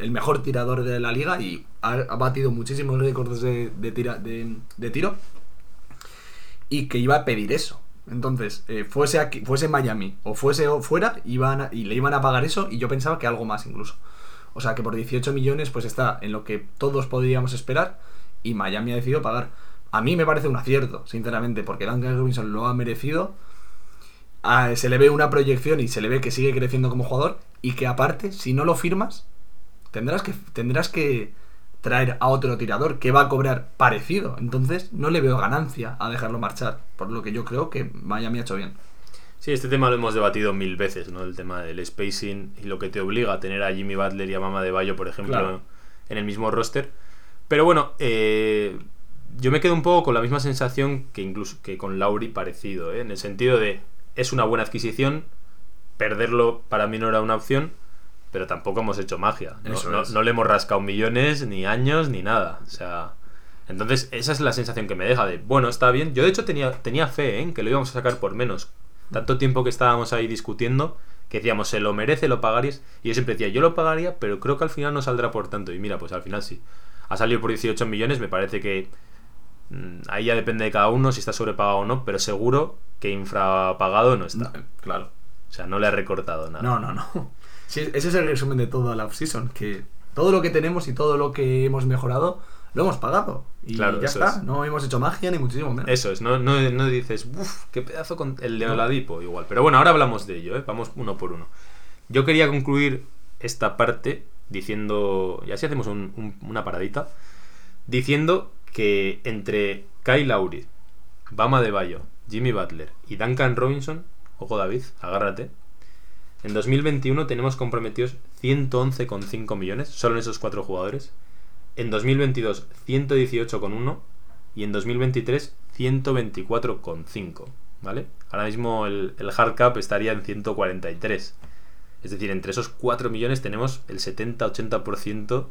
el mejor tirador de la liga y ha, ha batido muchísimos récords de, de, tira- de- de tiro y que iba a pedir eso. Entonces, eh, fuese aquí, fuese Miami o fuese fuera, iban y le iban a pagar eso y yo pensaba que algo más incluso. O sea que por 18 millones pues está en lo que todos podríamos esperar y Miami ha decidido pagar. A mí me parece un acierto, sinceramente, porque Duncan Robinson lo ha merecido. Ah, se le ve una proyección y se le ve que sigue creciendo como jugador y que aparte, si no lo firmas, tendrás que, tendrás que traer a otro tirador que va a cobrar parecido. Entonces no le veo ganancia a dejarlo marchar, por lo que yo creo que Miami ha hecho bien. Sí, este tema lo hemos debatido mil veces, ¿no? El tema del spacing y lo que te obliga a tener a Jimmy Butler y a Mama de Bayo, por ejemplo, Claro. en el mismo roster. Pero bueno, eh, yo me quedo un poco con la misma sensación que incluso que con Lauri parecido, ¿eh? En el sentido de es una buena adquisición, perderlo para mí no era una opción, pero tampoco hemos hecho magia. No, no- no le hemos rascado millones, ni años, ni nada. O sea. Entonces, esa es la sensación que me deja de, bueno, está bien. Yo de hecho tenía, tenía fe ¿eh? en que lo íbamos a sacar por menos. Tanto tiempo que estábamos ahí discutiendo, que decíamos, se lo merece, lo pagarías. Y yo siempre decía, yo lo pagaría, pero creo que al final no saldrá por tanto. Y mira, pues al final sí. Ha salido por 18 millones, me parece que mm, ahí ya depende de cada uno si está sobrepagado o no, pero seguro que infrapagado no está. claro. O sea, no le ha recortado nada. No, no, no. Sí, ese es el resumen de toda la offseason, que todo lo que tenemos y todo lo que hemos mejorado lo hemos pagado. Y Claro, ya está. es. No hemos hecho magia ni muchísimo menos. Eso es, no, no, no dices, uff, qué pedazo con el de. Oladipo, igual. Pero bueno, ahora hablamos de ello, ¿eh? vamos uno por uno. Yo quería concluir esta parte diciendo, y así hacemos un- un- una paradita, diciendo que entre Kyle Lowry, Bama de Bayo, Jimmy Butler y Duncan Robinson, ojo David, agárrate, en 2021 tenemos comprometidos 111,5 millones, solo en esos cuatro jugadores. En 2022, 118,1. Y en 2023, 124,5. ¿Vale? Ahora mismo el, el hard cap estaría en 143. Es decir, entre esos 4 millones tenemos el 70-80%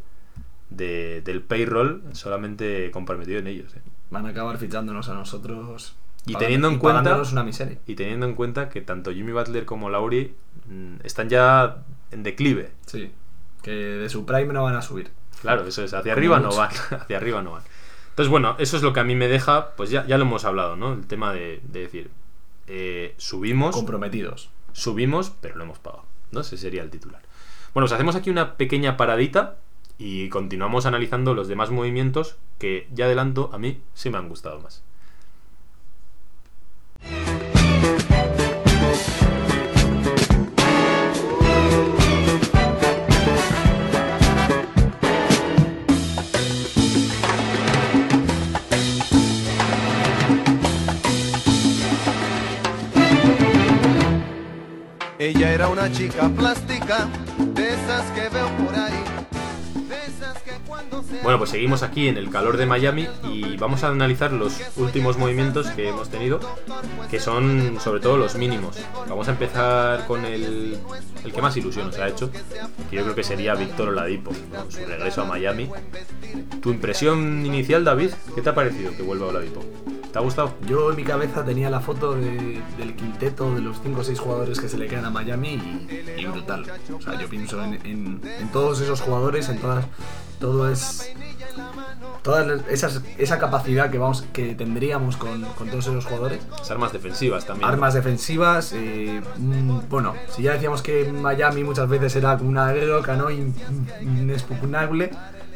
de, del payroll solamente comprometido en ellos. ¿eh? Van a acabar fichándonos a nosotros. Y teniendo en y cuenta- pagándonos una miseria. Y teniendo en cuenta que tanto Jimmy Butler como Lauri mm, están ya en declive. Sí. Que de su prime no van a subir. Claro, eso es. Hacia Como arriba no van. <laughs> Hacia arriba no van. Entonces, bueno, eso es lo que a mí me deja. Pues ya, ya lo hemos hablado, ¿no? El tema de, de decir. eh, subimos. Comprometidos. subimos, pero lo hemos pagado. ¿no? Ese sería el titular. Bueno, pues hacemos aquí una pequeña paradita y continuamos analizando los demás movimientos que ya adelanto, a mí sí me han gustado más. Ella era una chica plástica, de esas que veo por ahí. Bueno, pues seguimos aquí en el calor de Miami y vamos a analizar los últimos movimientos que hemos tenido, que son sobre todo los mínimos. Vamos a empezar con el, el que más ilusión nos ha hecho, que yo creo que sería Víctor Oladipo, ¿no? su regreso a Miami. ¿Tu impresión inicial, David? ¿Qué te ha parecido que vuelva Oladipo? ¿Te ha gustado? Yo en mi cabeza tenía la foto de- del quinteto de los 5 o 6 jugadores que se le quedan a Miami y, brutal. O sea, yo pienso en, en- en todos esos jugadores, en todas. Todo es. esas, esa capacidad que vamos que tendríamos con, con todos esos jugadores. Las armas defensivas también. Armas defensivas, eh, mm, bueno, si ya decíamos que Miami muchas veces era como una roca, ¿no? In- in- Inexpugnable,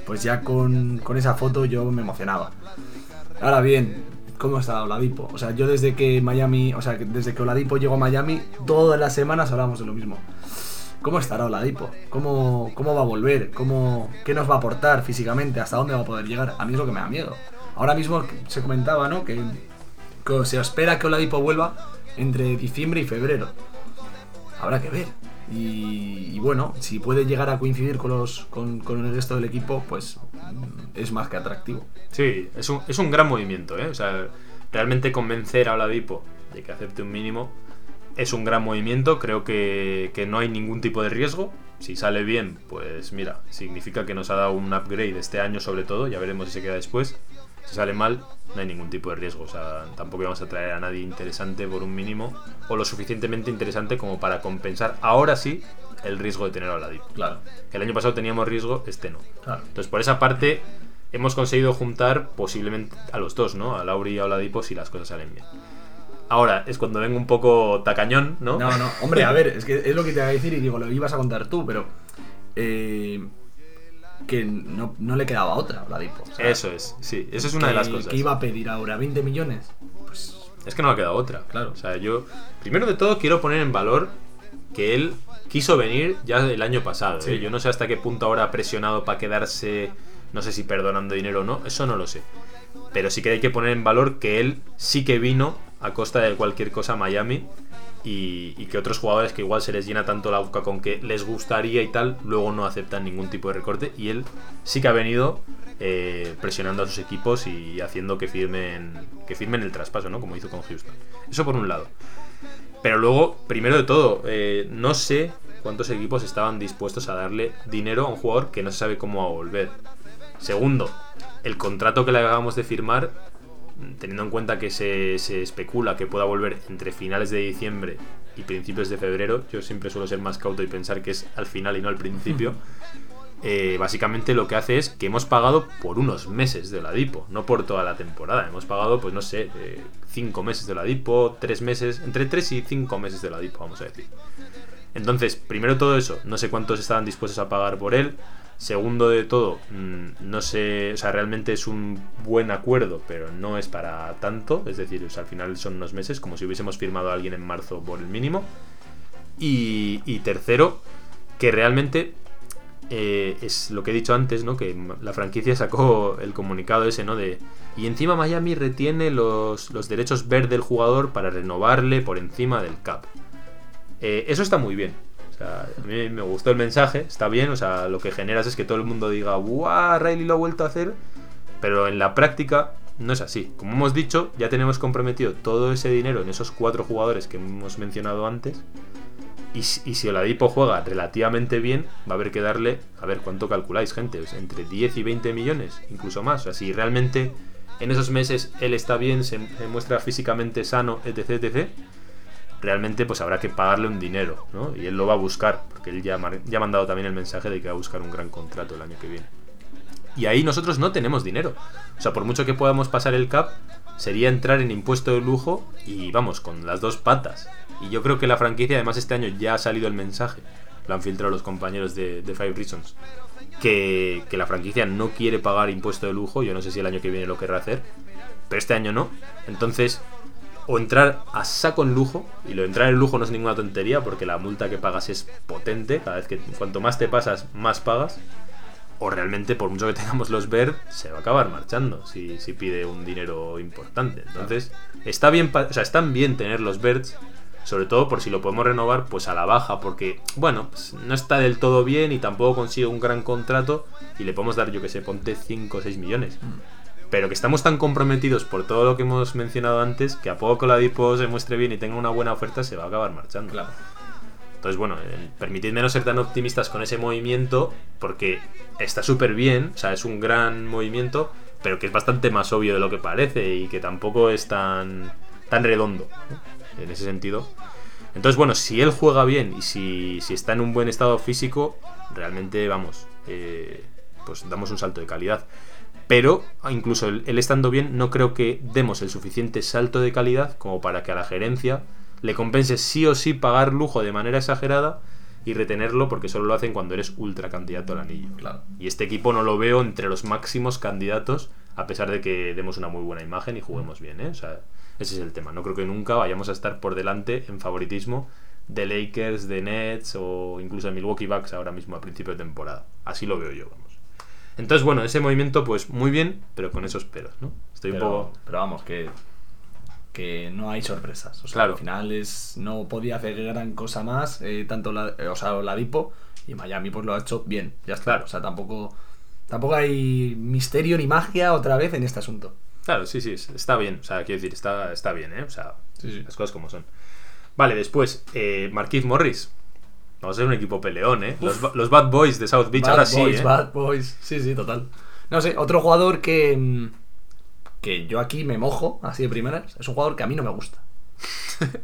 pues ya con, con esa foto yo me emocionaba. Ahora bien, ¿cómo está Oladipo? O sea, yo desde que Miami, o sea, desde que Oladipo llegó a Miami, todas las semanas hablamos de lo mismo. ¿Cómo estará Oladipo? ¿Cómo, ¿Cómo va a volver? ¿Cómo, ¿Qué nos va a aportar físicamente? ¿Hasta dónde va a poder llegar? A mí es lo que me da miedo. Ahora mismo se comentaba, ¿no? Que, que se espera que Oladipo vuelva entre diciembre y febrero. Habrá que ver. Y, y bueno, si puede llegar a coincidir con, los, con, con el resto del equipo, pues mm, es más que atractivo. Sí, es un, es un gran movimiento, ¿eh? O sea, realmente convencer a Oladipo de que acepte un mínimo es un gran movimiento. Creo que, que no hay ningún tipo de riesgo. Si sale bien, pues mira, significa que nos ha dado un upgrade este año sobre todo. Ya veremos si se queda después. Si sale mal, no hay ningún tipo de riesgo. O sea, tampoco vamos a traer a nadie interesante por un mínimo o lo suficientemente interesante como para compensar ahora sí el riesgo de tener a Oladipo. Claro. Que el año pasado teníamos riesgo, este no. Claro. Entonces, por esa parte, hemos conseguido juntar posiblemente a los dos, ¿no? A Lauri y a Oladipo si las cosas salen bien. Ahora, es cuando vengo un poco tacañón, ¿no? No, no, hombre, a ver, <laughs> es que es lo que te iba a decir y digo, lo ibas a contar tú, pero. eh, que no, no le quedaba otra a Oladipo. O sea, Eso es, sí, eso es una de las cosas. que iba a pedir ahora? ¿20 millones? Pues. Es que no ha quedado otra. Claro. O sea, yo, primero de todo, quiero poner en valor que él quiso venir ya el año pasado. Sí. ¿eh? Yo no sé hasta qué punto ahora ha presionado para quedarse, no sé si perdonando dinero o no, eso no lo sé. Pero sí que hay que poner en valor que él sí que vino a costa de cualquier cosa Miami y, y que otros jugadores que igual se les llena tanto la boca con que les gustaría y tal, luego no aceptan ningún tipo de recorte y él sí que ha venido eh, presionando a sus equipos y haciendo que firmen, que firmen el traspaso, ¿no? Como hizo con Houston. Eso por un lado. Pero luego, primero de todo, eh, no sé cuántos equipos estaban dispuestos a darle dinero a un jugador que no se sabe cómo a volver. Segundo, el contrato que le acabamos de firmar, teniendo en cuenta que se, se especula que pueda volver entre finales de diciembre y principios de febrero, yo siempre suelo ser más cauto y pensar que es al final y no al principio. <laughs> eh, básicamente lo que hace es que hemos pagado por unos meses de Oladipo, no por toda la temporada. Hemos pagado, pues no sé, eh, cinco meses de Oladipo, tres meses, entre tres y cinco meses de Oladipo, vamos a decir. Entonces, primero todo eso, no sé cuántos estaban dispuestos a pagar por él. Segundo de todo, mm, no sé, o sea, realmente es un buen acuerdo, pero no es para tanto. Es decir, al final son unos meses, como si hubiésemos firmado a alguien en marzo por el mínimo. Y, y tercero, que realmente eh, es lo que he dicho antes, ¿no? Que la franquicia sacó el comunicado ese, ¿no? De. Y encima Miami retiene los, los derechos ver del jugador para renovarle por encima del cap. Eh, eso está muy bien. O sea, a mí me gustó el mensaje, está bien. O sea, lo que generas es que todo el mundo diga, ¡Guau! Riley lo ha vuelto a hacer. Pero en la práctica no es así. Como hemos dicho, ya tenemos comprometido todo ese dinero en esos cuatro jugadores que hemos mencionado antes. Y, si- y si Oladipo juega relativamente bien, va a haber que darle, a ver cuánto calculáis, gente, sea, entre 10 y 20 millones, incluso más. O sea, si realmente en esos meses él está bien, se, se muestra físicamente sano, etc, etc, realmente pues habrá que pagarle un dinero, ¿no? Y él lo va a buscar, porque él ya, ya ha mandado también el mensaje de que va a buscar un gran contrato el año que viene. Y ahí nosotros no tenemos dinero. O sea, por mucho que podamos pasar el cap, sería entrar en impuesto de lujo y vamos, con las dos patas. Y yo creo que la franquicia, además este año ya ha salido el mensaje, lo han filtrado los compañeros de, de Five Reasons, que, que la franquicia no quiere pagar impuesto de lujo. Yo no sé si el año que viene lo querrá hacer, pero este año no. Entonces, o entrar a saco en lujo, y lo de entrar en lujo no es ninguna tontería, porque la multa que pagas es potente, cada vez que cuanto más te pasas, más pagas o realmente por mucho que <laughs> tengamos los Bird se va a acabar marchando si, si pide un dinero importante. Entonces está bien o sea están bien tener los Birds sobre todo por si lo podemos renovar pues a la baja porque bueno pues, no está del todo bien y tampoco consigue un gran contrato y le podemos dar yo que sé ponte 5 o 6 millones pero que estamos tan comprometidos por todo lo que hemos mencionado antes que a poco que la Dipo se muestre bien y tenga una buena oferta se va a acabar marchando Claro. entonces, bueno, eh, permitidme no ser tan optimistas con ese movimiento, porque está súper bien, o sea, es un gran movimiento, pero que es bastante más obvio de lo que parece y que tampoco es tan, tan redondo, ¿no? en ese sentido. Entonces, bueno, si él juega bien y si, si está en un buen estado físico, realmente, vamos, eh, pues damos un salto de calidad. Pero incluso él, él estando bien, no creo que demos el suficiente salto de calidad como para que a la gerencia le compense sí o sí pagar lujo de manera exagerada y retenerlo porque solo lo hacen cuando eres ultra candidato al anillo. Claro. Y este equipo no lo veo entre los máximos candidatos, a pesar de que demos una muy buena imagen y juguemos bien, ¿eh? O sea, ese es el tema. No creo que nunca vayamos a estar por delante en favoritismo de Lakers, de Nets o incluso de Milwaukee Bucks ahora mismo a principio de temporada. Así lo veo yo, vamos. Entonces, bueno, ese movimiento, pues muy bien, pero con esos peros, ¿no? Estoy un poco. pero vamos, que, que no hay sorpresas. O sea, Claro. al final es, no podía hacer gran cosa más, eh, tanto la, eh, o sea, la Dipo y Miami pues lo ha hecho bien. Ya está. Claro. O sea, tampoco, tampoco hay misterio ni magia otra vez en este asunto. Claro, sí, sí, es- está bien. O sea, quiero decir, está, está bien, ¿eh? O sea, Sí, sí. las cosas como son. Vale, después, eh, Marquise Morris. Vamos a ser un equipo peleón, ¿eh? Los, ba- los Bad Boys de South Beach, Bad ahora boys, sí, ¿eh? bad boys. Sí, sí, total. No sé, otro jugador que, mm, que yo aquí me mojo, así de primeras, es un jugador que a mí no me gusta.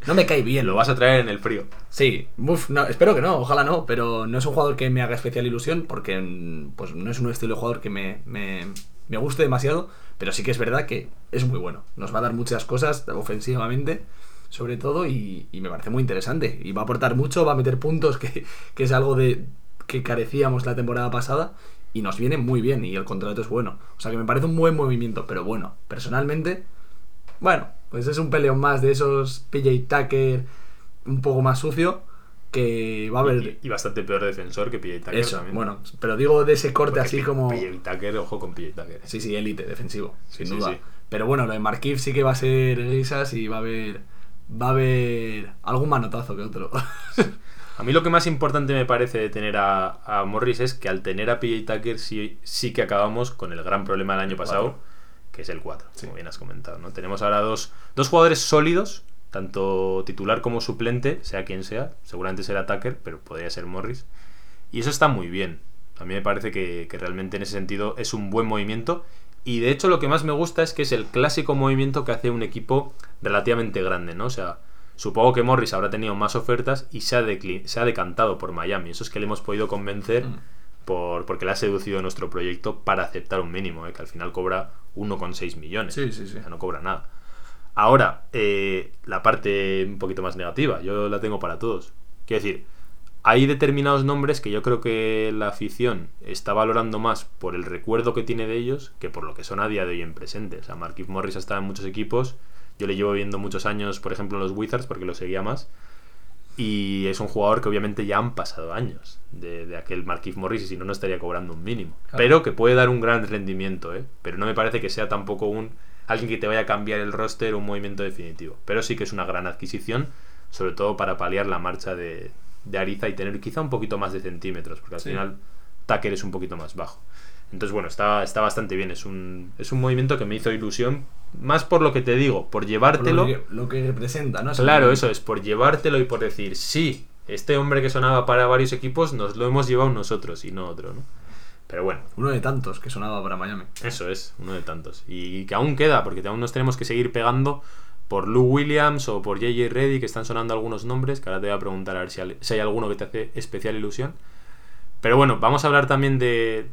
No me cae bien. <laughs> Lo vas a traer en el frío. Sí, uf, no, espero que no, ojalá no, pero no es un jugador que me haga especial ilusión porque mm, pues, no es un estilo de jugador que me, me, me guste demasiado, pero sí que es verdad que es muy bueno. Nos va a dar muchas cosas ofensivamente, sobre todo, y, y me parece muy interesante. Y va a aportar mucho, va a meter puntos, <laughs> que, que es algo de que carecíamos la temporada pasada, y nos viene muy bien, y el contrato es bueno. O sea que me parece un buen movimiento, pero bueno, personalmente, bueno, pues es un peleón más de esos PJ Tucker un poco más sucio que va a haber Y, y bastante peor defensor que PJ Tucker eso, también. bueno, pero digo de ese corte Porque así como PJ Tucker, ojo con PJ Tucker. sí, sí, élite defensivo, Sí, sin sí, duda. sí. Pero bueno, lo de Markif sí que va a ser risas y va a haber va a haber algún manotazo que otro. A mí lo que más importante me parece de tener a, a Morris es que al tener a PJ Tucker sí, sí que acabamos con el gran problema del año pasado, que es el 4, como bien has comentado. ¿no? Tenemos ahora dos, dos jugadores sólidos, tanto titular como suplente, sea quien sea. Seguramente será Tucker, pero podría ser Morris. Y eso está muy bien. A mí me parece que, que realmente en ese sentido es un buen movimiento. Y de hecho lo que más me gusta es que es el clásico movimiento que hace un equipo relativamente grande, ¿no? O sea, supongo que Morris habrá tenido más ofertas y se ha, se ha decantado por Miami. Eso es que le hemos podido convencer Mm. por, porque le ha seducido nuestro proyecto para aceptar un mínimo, ¿eh? que al final cobra 1,6 millones. Sí, sí, sí. O sea, no cobra nada. Ahora, eh, la parte un poquito más negativa, yo la tengo para todos. Quiero decir, hay determinados nombres que yo creo que la afición está valorando más por el recuerdo que tiene de ellos que por lo que son a día de hoy en presente. O sea, Marquise Morris ha estado en muchos equipos. Yo le llevo viendo muchos años, por ejemplo, en los Wizards, porque lo seguía más. Y es un jugador que obviamente ya han pasado años de, de aquel Marquise Morris y si no, no estaría cobrando un mínimo. Claro. Pero que puede dar un gran rendimiento, ¿eh? Pero no me parece que sea tampoco un alguien que te vaya a cambiar el roster o un movimiento definitivo. Pero sí que es una gran adquisición, sobre todo para paliar la marcha de, de Ariza y tener quizá un poquito más de centímetros, porque al Sí. final Tucker es un poquito más bajo. Entonces, bueno, está, está bastante bien. Es un, es un movimiento que me hizo ilusión, más por lo que te digo, por Por llevártelo. lo, que, lo que representa, ¿no? Claro, eso es, por llevártelo y por decir, sí, este hombre que sonaba para varios equipos nos lo hemos llevado nosotros y no otro, ¿no? Pero bueno, Uno de tantos que sonaba para Miami. eso es, uno de tantos. Y que aún queda, porque aún nos tenemos que seguir pegando por Lou Williams o por JJ Reddy, que están sonando algunos nombres, que ahora te voy a preguntar a ver si, hay alguno que te hace especial ilusión. Pero bueno, vamos a hablar también de,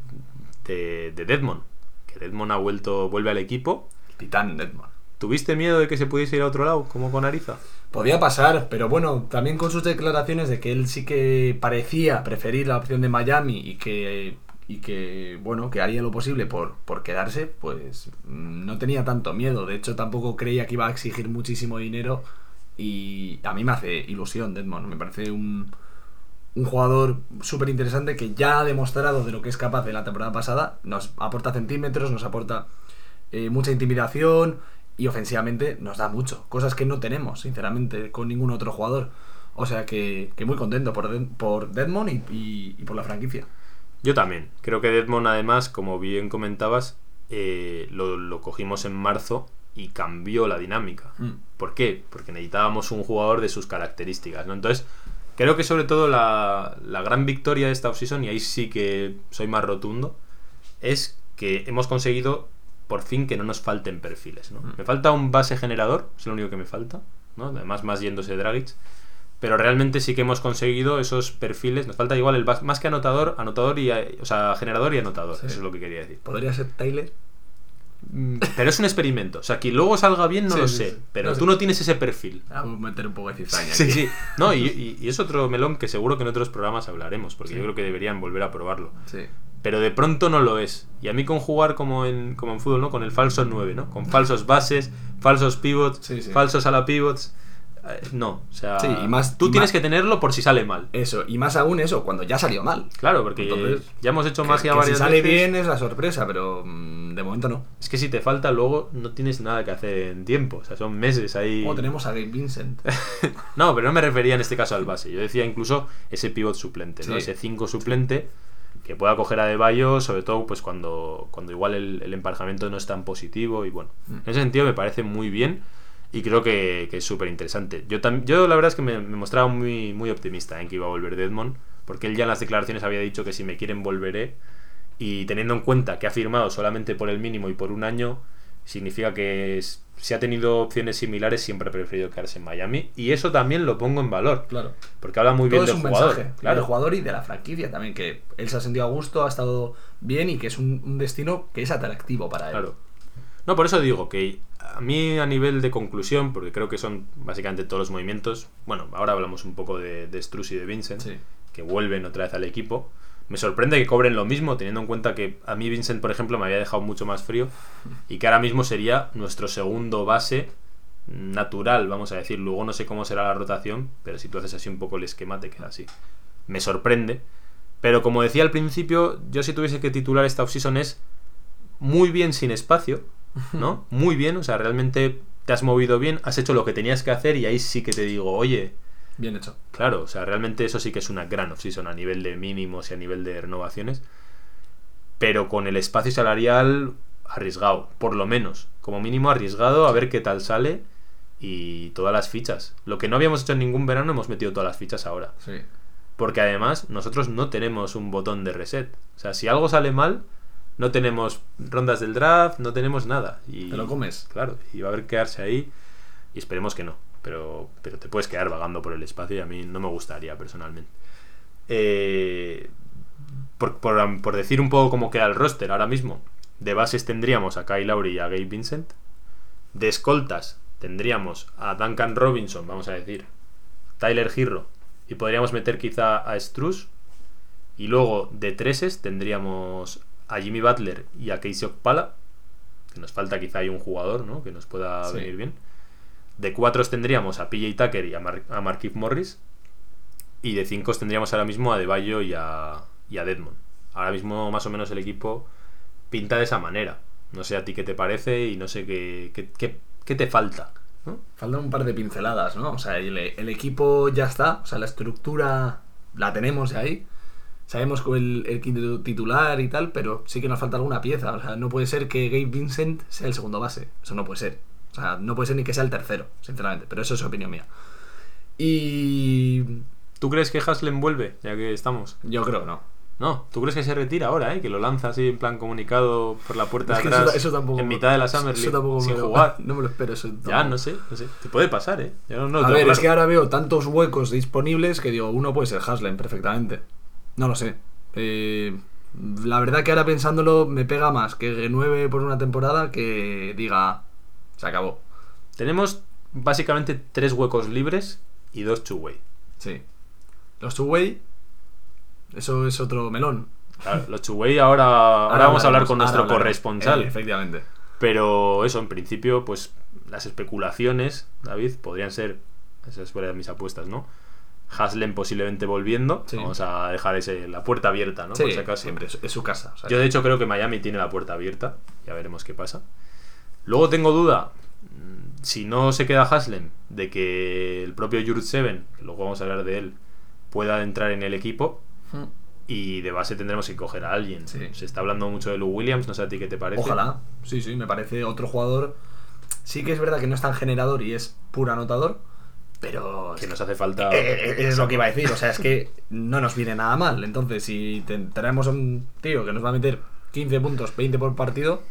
de, de Deadmond, que Deadmond ha vuelto, vuelve al equipo. Titán Deadman. ¿Tuviste miedo de que se pudiese ir a otro lado, como con Ariza? Podía pasar, pero bueno, también con sus declaraciones de que él sí que parecía preferir la opción de Miami y que, y que bueno, que haría lo posible por, por quedarse, pues no tenía tanto miedo. De hecho, tampoco creía que iba a exigir muchísimo dinero y a mí me hace ilusión Deadmond. Me parece un, un jugador súper interesante que ya ha demostrado de lo que es capaz de la temporada pasada. Nos aporta centímetros, nos aporta eh, mucha intimidación y ofensivamente nos da mucho. Cosas que no tenemos, sinceramente, con ningún otro jugador. O sea que, muy contento por, por Deadmond y- y por la franquicia. Yo también. Creo que Deadmond, además, como bien comentabas, eh, lo, lo cogimos en marzo y cambió la dinámica. Mm. ¿Por qué? Porque necesitábamos un jugador de sus características, ¿no? Entonces, creo que sobre todo la, la gran victoria de esta offseason, y ahí sí que soy más rotundo, es que hemos conseguido por fin que no nos falten perfiles, ¿no? Me falta un base generador, es lo único que me falta, ¿no? Además, más yéndose Dragic. Pero realmente sí que hemos conseguido esos perfiles. Nos falta igual el más que anotador, anotador y o sea, generador y anotador. Sí. Eso es lo que quería decir. ¿Podría ser Tyler? Mm, Pero es un experimento. O sea, que luego salga bien no Sí, lo sí, sé. Pero No tú no tienes ese perfil. Vamos a meter un poco de cizaña. Sí, aquí. sí. No, y, <laughs> y- y es otro melón que seguro que en otros programas hablaremos, porque yo creo que deberían volver a probarlo. Sí. Pero de pronto no lo es. Y a mí con jugar como en, como en fútbol, ¿no? Con el falso 9, ¿no? Con falsos bases, falsos pivots, falsos a la pivots. Eh, no, o sea, Sí, y más- tú y tienes más- que tenerlo por si sale mal. Eso, y más aún eso, cuando ya salió mal. Claro, porque Entonces, ya hemos hecho Que- magia que si varias sale bien es la sorpresa, pero mm, de momento no. Es que si te falta luego no tienes nada que hacer en tiempo. O sea, son meses ahí. Como tenemos a Gabe Vincent. <laughs> No, pero no me refería en este caso al base. Yo decía incluso ese pivot suplente, ¿no? Ese 5 suplente que pueda coger a De Bayo, sobre todo pues cuando, cuando igual el, el emparejamiento no es tan positivo. Y bueno, Mm. en ese sentido me parece muy bien y creo que, que es súper interesante. Yo, yo la verdad es que me, me mostraba muy, muy optimista en que iba a volver Deadmond, porque él ya en las declaraciones había dicho que si me quieren volveré. Y teniendo en cuenta que ha firmado solamente por el mínimo y por un año, significa que es- si ha tenido opciones similares siempre ha preferido quedarse en Miami. Y eso también lo pongo en valor. Claro. Porque habla muy Todo bien del jugador. mensaje claro. del jugador y de la franquicia también, que él se ha sentido a gusto, ha estado bien y que es un, un destino que es atractivo para él. Claro. No, por eso digo que a mí a nivel de conclusión, porque creo que son básicamente todos los movimientos, bueno, ahora hablamos un poco de, de Struz y de Vincent, Sí. que vuelven otra vez al equipo. Me sorprende que cobren lo mismo, teniendo en cuenta que a mí Vincent, por ejemplo, me había dejado mucho más frío y que ahora mismo sería nuestro segundo base natural, vamos a decir. Luego no sé cómo será la rotación, pero si tú haces así un poco el esquema, te queda así. Me sorprende. Pero como decía al principio, yo si tuviese que titular esta offseason es muy bien sin espacio, <laughs> ¿no? Muy bien, o sea, realmente te has movido bien, has hecho lo que tenías que hacer y ahí sí que te digo, oye, Bien hecho. Claro, o sea, realmente eso sí que es una gran offseason a nivel de mínimos y a nivel de renovaciones. Pero con el espacio salarial arriesgado, por lo menos. Como mínimo arriesgado a ver qué tal sale y todas las fichas. Lo que no habíamos hecho en ningún verano hemos metido todas las fichas ahora. Sí. Porque además nosotros no tenemos un botón de reset. O sea, si algo sale mal, no tenemos rondas del draft, no tenemos nada. Y, Te lo comes. Claro, y va a haber que quedarse ahí y esperemos que no. Pero, pero te puedes quedar vagando por el espacio y a mí no me gustaría personalmente. Eh, por, por- por decir un poco cómo queda el roster ahora mismo, de bases tendríamos a Kyle Lowry y a Gabe Vincent. De escoltas tendríamos a Duncan Robinson, vamos a decir, Tyler Girro y podríamos meter quizá a Struz. Y luego de treses tendríamos a Jimmy Butler y a Casey Okpala. Que nos falta quizá ahí un jugador, ¿no? Que nos pueda Sí. venir bien. De cuatros tendríamos a PJ Tucker y a, Mar a Markieff Morris. Y de cinco tendríamos ahora mismo a Deballo y a, y a Deadmond. Ahora mismo más o menos el equipo pinta de esa manera. No sé a ti qué te parece y no sé qué, qué, qué- qué te falta. ¿no? Faltan un par de pinceladas, ¿no? O sea, el, el equipo ya está, o sea, la estructura la tenemos ahí. Sabemos con el, el quinto titular y tal, pero sí que nos falta alguna pieza. O sea, no puede ser que Gabe Vincent sea el segundo base. Eso no puede ser. O sea, no puede ser ni que sea el tercero, sinceramente. Pero eso es opinión mía. Y ¿Tú crees que Haslem vuelve? Ya que estamos. yo creo que no. No, ¿tú crees que se retira ahora, eh? Que lo lanza así en plan comunicado por la puerta Es que de atrás eso, eso tampoco en mitad de la Summer eso League tampoco sin me lo- jugar. <laughs> No me lo espero eso. Ya, no sé, no sé. Te puede pasar, ¿eh? Yo no, no A ver, es claro. que ahora veo tantos huecos disponibles que digo, uno puede ser Haslem perfectamente. No lo sé. Eh, la verdad que ahora pensándolo me pega más que renueve por una temporada que diga, se acabó. Tenemos básicamente tres huecos libres y dos two-way. Sí. Los two-way, eso es otro melón. Claro, los two-way ahora, <laughs> ahora, vamos a hablar con nuestro corresponsal. Eh, efectivamente. Pero eso, en principio, pues las especulaciones, David, podrían ser, esas fueron mis apuestas, ¿no? Haslem posiblemente volviendo. Sí. Vamos a dejar ese, la puerta abierta, ¿no? Sí, Por si acaso. siempre, es, su casa. o sea, Yo de hecho creo que Miami tiene la puerta abierta. Ya veremos qué pasa. Luego tengo duda, mm, si no se queda Haslem, de que el propio Jurt Seven, que luego vamos a hablar de él, pueda entrar en el equipo. Mm. Y de base tendremos que coger a alguien. Sí. Se está hablando mucho de Lou Williams, no sé a ti qué te parece. Ojalá. Sí, sí, me parece otro jugador. Sí que es verdad que no es tan generador y es puro anotador, pero... Que nos hace falta. Eh, eh, es lo que iba a decir, o sea, es que no nos viene nada mal. Entonces, si te- a un tío que nos va a meter 15 puntos, 20 por partido,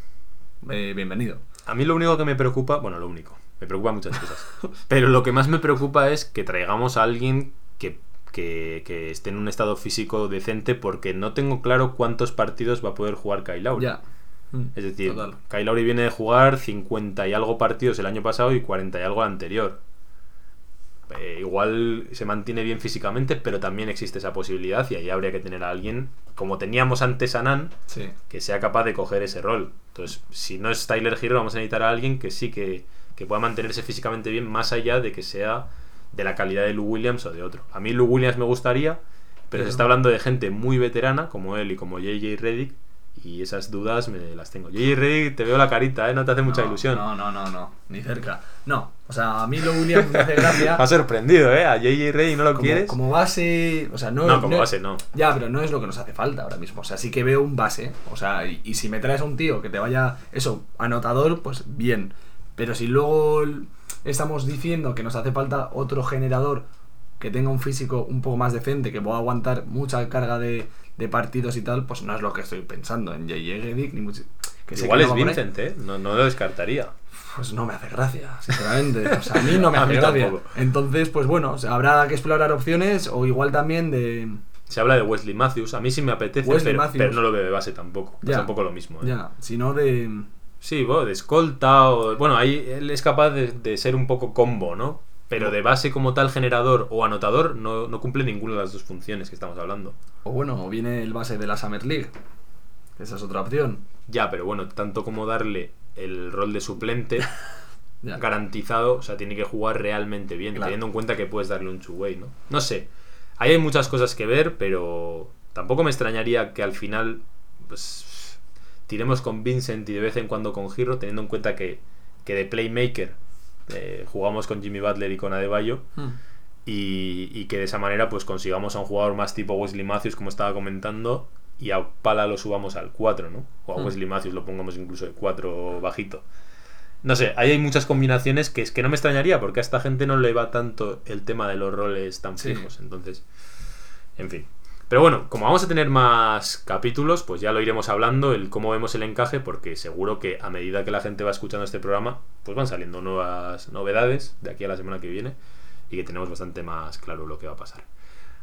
eh, bienvenido. A mí lo único que me preocupa, bueno, lo único, me preocupa muchas cosas. <laughs> pero lo que más me preocupa es que traigamos a alguien que, que, que esté en un estado físico decente porque no tengo claro cuántos partidos va a poder jugar Kyle Lowry. Ya. Mm, Es decir, total. Kyle Lowry viene de jugar 50 y algo partidos el año pasado y 40 y algo el anterior. Eh, igual se mantiene bien físicamente, pero también existe esa posibilidad y ahí habría que tener a alguien, como teníamos antes a Nan, Sí. que sea capaz de coger ese rol. Entonces, si no es Tyler Hero, vamos a necesitar a alguien que sí que, que pueda mantenerse físicamente bien, más allá de que sea de la calidad de Lou Williams o de otro. A mí Lou Williams me gustaría, pero se Pero- está hablando de gente muy veterana, como él y como JJ Reddick, y esas dudas me las tengo. JJ Reddick, te veo la carita, ¿eh? No te hace mucha ilusión. No, no, no, no, ni cerca. No, o sea, a mí lo Williams me hace gracia. <laughs> Ha sorprendido, ¿eh? A JJ Reddick no lo como, quieres. como base, o sea, no, No, como base no. Ya, pero no es lo que nos hace falta ahora mismo. O sea, sí que veo un base. O sea, y, y si me traes a un tío que te vaya, eso, anotador, pues bien. Pero si luego estamos diciendo que nos hace falta otro generador que tenga un físico un poco más decente, que pueda aguantar mucha carga de, de partidos y tal, pues no es lo que estoy pensando en J.J. Redick, ni mucho. que Igual es. Vincent, ¿eh? No, no lo descartaría. Pues no me hace gracia, sinceramente. O sea, a mí no <laughs> me A hace mí gracia. tampoco. Entonces, pues bueno, o sea, habrá que explorar opciones o igual también de. Se habla de Wesley Matthews. A mí sí me apetece, Wesley pero, Matthews. pero no lo veo de base tampoco. Es Ya. un poco lo mismo. ¿eh? Ya, sino de. Sí, bueno, de escolta o... Bueno, ahí él es capaz de, de ser un poco combo, ¿no? Pero de base como tal generador o anotador no, no cumple ninguna de las dos funciones que estamos hablando. O bueno, o viene el base de la Summer League. Esa es otra opción. Ya, pero bueno, tanto como darle el rol de suplente <laughs> garantizado, o sea, tiene que jugar realmente bien, Claro. teniendo en cuenta que puedes darle un two-way, ¿no? No sé. Ahí hay muchas cosas que ver, pero tampoco me extrañaría que al final pues, tiremos con Vincent y de vez en cuando con Giro, teniendo en cuenta que, que de playmaker eh, jugamos con Jimmy Butler y con Adebayo. Hmm. y, y que de esa manera pues consigamos a un jugador más tipo Wesley Matthews como estaba comentando y a Pala lo subamos al 4, ¿no? O a Hmm. Wesley Matthews lo pongamos incluso de 4 bajito. No sé, ahí hay muchas combinaciones que es que no me extrañaría porque a esta gente no le va tanto el tema de los roles tan Sí. fijos, entonces, en fin. Pero bueno, como vamos a tener más capítulos, pues ya lo iremos hablando, el cómo vemos el encaje, porque seguro que a medida que la gente va escuchando este programa, pues van saliendo nuevas novedades de aquí a la semana que viene y que tenemos bastante más claro lo que va a pasar.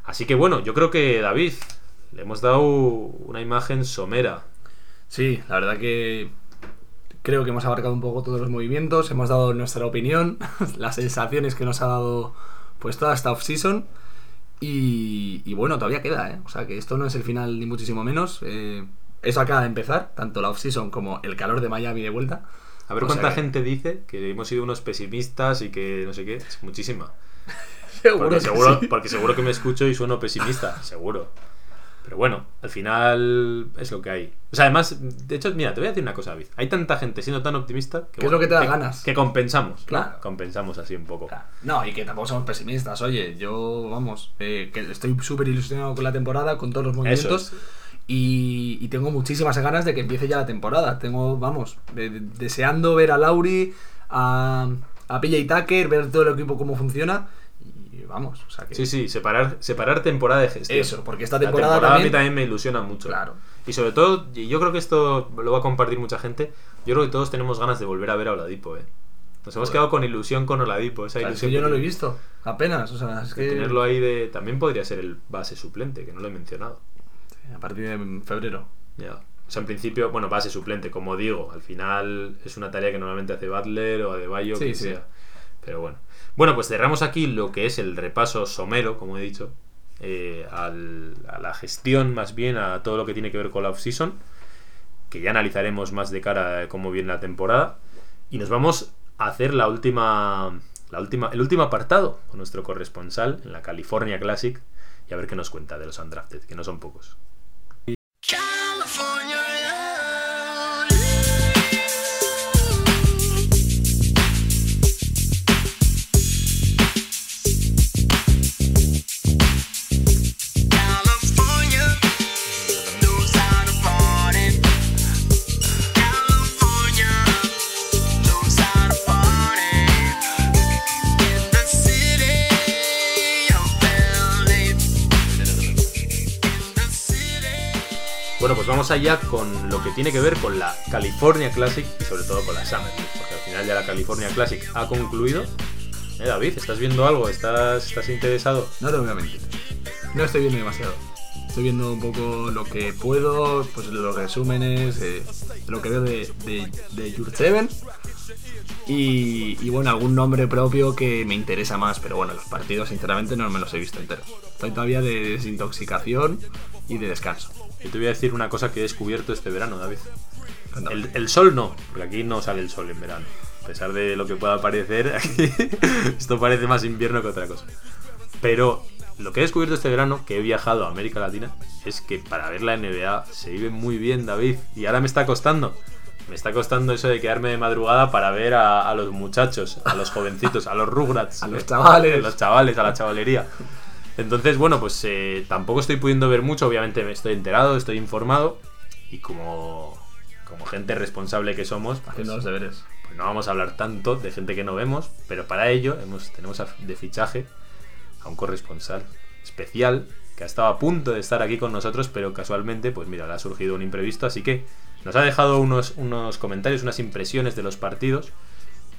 Así que bueno, yo creo que David, le hemos dado una imagen somera. Sí, la verdad que creo que hemos abarcado un poco todos los movimientos, hemos dado nuestra opinión, <laughs> las sensaciones que nos ha dado pues toda esta off-season. Y, y bueno, todavía queda, ¿eh? O sea, que esto no es el final ni muchísimo menos. eh, eso acaba de empezar, tanto la off-season como el calor de Miami de vuelta. A ver O cuánta gente dice que hemos sido unos pesimistas y que no sé qué. Es muchísima. <laughs> Seguro Porque seguro, sí. porque seguro que me escucho y sueno pesimista, seguro. Pero bueno, al final es lo que hay. O sea, además, de hecho, mira, te voy a decir una cosa, David. Hay tanta gente siendo tan optimista que, ¿Qué es lo que te da ganas? Que compensamos. Claro. Compensamos así un poco. No, y que tampoco somos pesimistas. Oye, yo, vamos, eh, que estoy súper ilusionado con la temporada, con todos los movimientos. es. Y, y tengo muchísimas ganas de que empiece ya la temporada. Tengo, vamos, de- de- deseando ver a Lauri, a, a PJ Tucker, ver todo el equipo cómo funciona. Y vamos, o sea que. Sí, sí, separar, separar temporada de gestión. Eso, porque esta La temporada a mí también- también me ilusiona mucho. Claro. Y sobre todo, y yo creo que esto lo va a compartir mucha gente. Yo creo que todos tenemos ganas de volver a ver a Oladipo, ¿eh? Nos hemos Joder. quedado con ilusión con Oladipo. Esa sea, es ilusión que yo no lo he visto, apenas. O sea, es que. Tenerlo ahí de. También podría ser el base suplente, que no lo he mencionado. A partir de febrero. Ya. O sea, en principio, bueno, base suplente, como digo, al final es una tarea que normalmente hace Butler o Adebayo, Sí, quien sí. sea. Pero bueno. Bueno, pues cerramos aquí lo que es el repaso somero, como he dicho, eh, al- a la gestión más bien, a todo lo que tiene que ver con la off-season, que ya analizaremos más de cara a cómo viene la temporada. Y nos vamos a hacer la última, la última, el último apartado con nuestro corresponsal en la California Classic y a ver qué nos cuenta de los undrafted, que no son pocos. Allá con lo que tiene que ver con la California Classic y sobre todo con la Summer League, porque al final ya la California Classic ha concluido. Eh, David, ¿estás viendo algo? ¿Estás, estás interesado? No te voy a mentir. No estoy viendo demasiado. Estoy viendo un poco lo que puedo, pues los resúmenes, eh, lo que veo de, de, de Jurtseven. Y, y bueno, algún nombre propio que me interesa más, pero bueno, los partidos sinceramente no me los he visto enteros. Estoy todavía de desintoxicación y de descanso. Yo te voy a decir una cosa que he descubierto este verano, David. El, el sol no, porque aquí no sale el sol en verano. A pesar de lo que pueda parecer, <laughs> aquí esto parece más invierno que otra cosa. Pero lo que he descubierto este verano, que he viajado a América Latina, es que para ver la NBA se vive muy bien, David. Y ahora me está costando. Me está costando eso de quedarme de madrugada para ver a, a los muchachos, a los jovencitos, a los Rugrats, <laughs> A los chavales. a los chavales, a la chavalería. Entonces, bueno, pues eh, tampoco estoy pudiendo ver mucho, obviamente me estoy enterado, estoy informado y como, como gente responsable que somos, pues, Haciendo los deberes. pues no vamos a hablar tanto de gente que no vemos, pero para ello hemos, tenemos a- de fichaje a un corresponsal especial que ha estado a punto de estar aquí con nosotros, pero casualmente, pues mira, le ha surgido un imprevisto, así que nos ha dejado unos, unos comentarios, unas impresiones de los partidos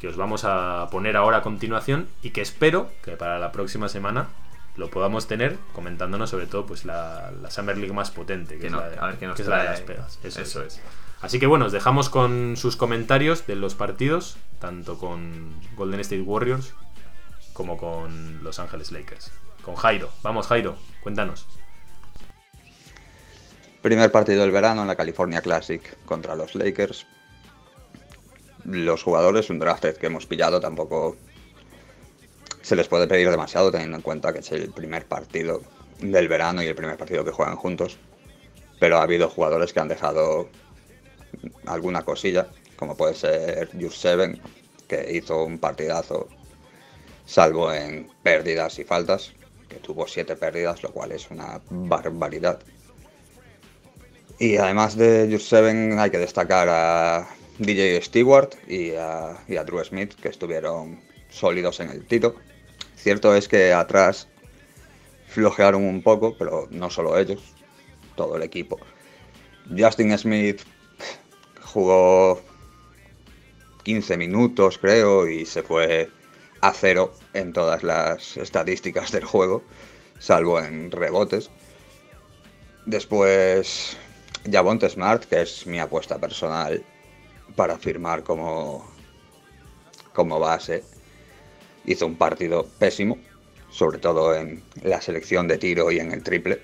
que os vamos a poner ahora a continuación y que espero que para la próxima semana lo podamos tener comentándonos sobre todo pues la, la Summer League más potente, que, Que es, no- la de, a ver qué nos que es la de trae las pegas. Eso, Eso es. es. Así que bueno, os dejamos con sus comentarios de los partidos, tanto con Golden State Warriors como con Los Ángeles Lakers. Con Jairo. Vamos, Jairo, cuéntanos. Primer partido del verano en la California Classic contra los Lakers. Los jugadores, un drafted que hemos pillado, tampoco se les puede pedir demasiado teniendo en cuenta que es el primer partido del verano y el primer partido que juegan juntos. Pero ha habido jugadores que han dejado alguna cosilla, como puede ser Just Seven, que hizo un partidazo salvo en pérdidas y faltas, que tuvo siete pérdidas, lo cual es una barbaridad. Y además de Just Seven hay que destacar a DJ Stewart y a, Drew Smith, que estuvieron sólidos en el tiro. Cierto es que atrás flojearon un poco, pero no solo ellos, todo el equipo. Justin Smith jugó 15 minutos, creo, y se fue a cero en todas las estadísticas del juego, salvo en rebotes. Después, Javonte Smart, que es mi apuesta personal para firmar como, como base, hizo un partido pésimo, sobre todo en la selección de tiro y en el triple.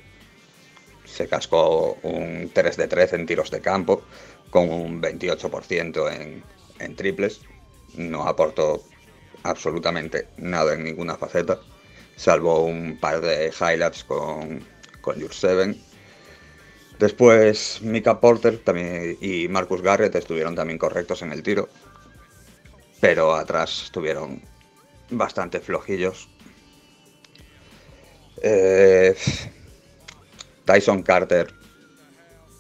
Se cascó un 3 de 13 en tiros de campo, con un 28% en, triples. No aportó absolutamente nada en ninguna faceta, salvo un par de highlights con, con Your Seven. Después Mika Porter también, y Marcus Garrett estuvieron también correctos en el tiro, pero atrás estuvieron bastante flojillos. Eh, Tyson Carter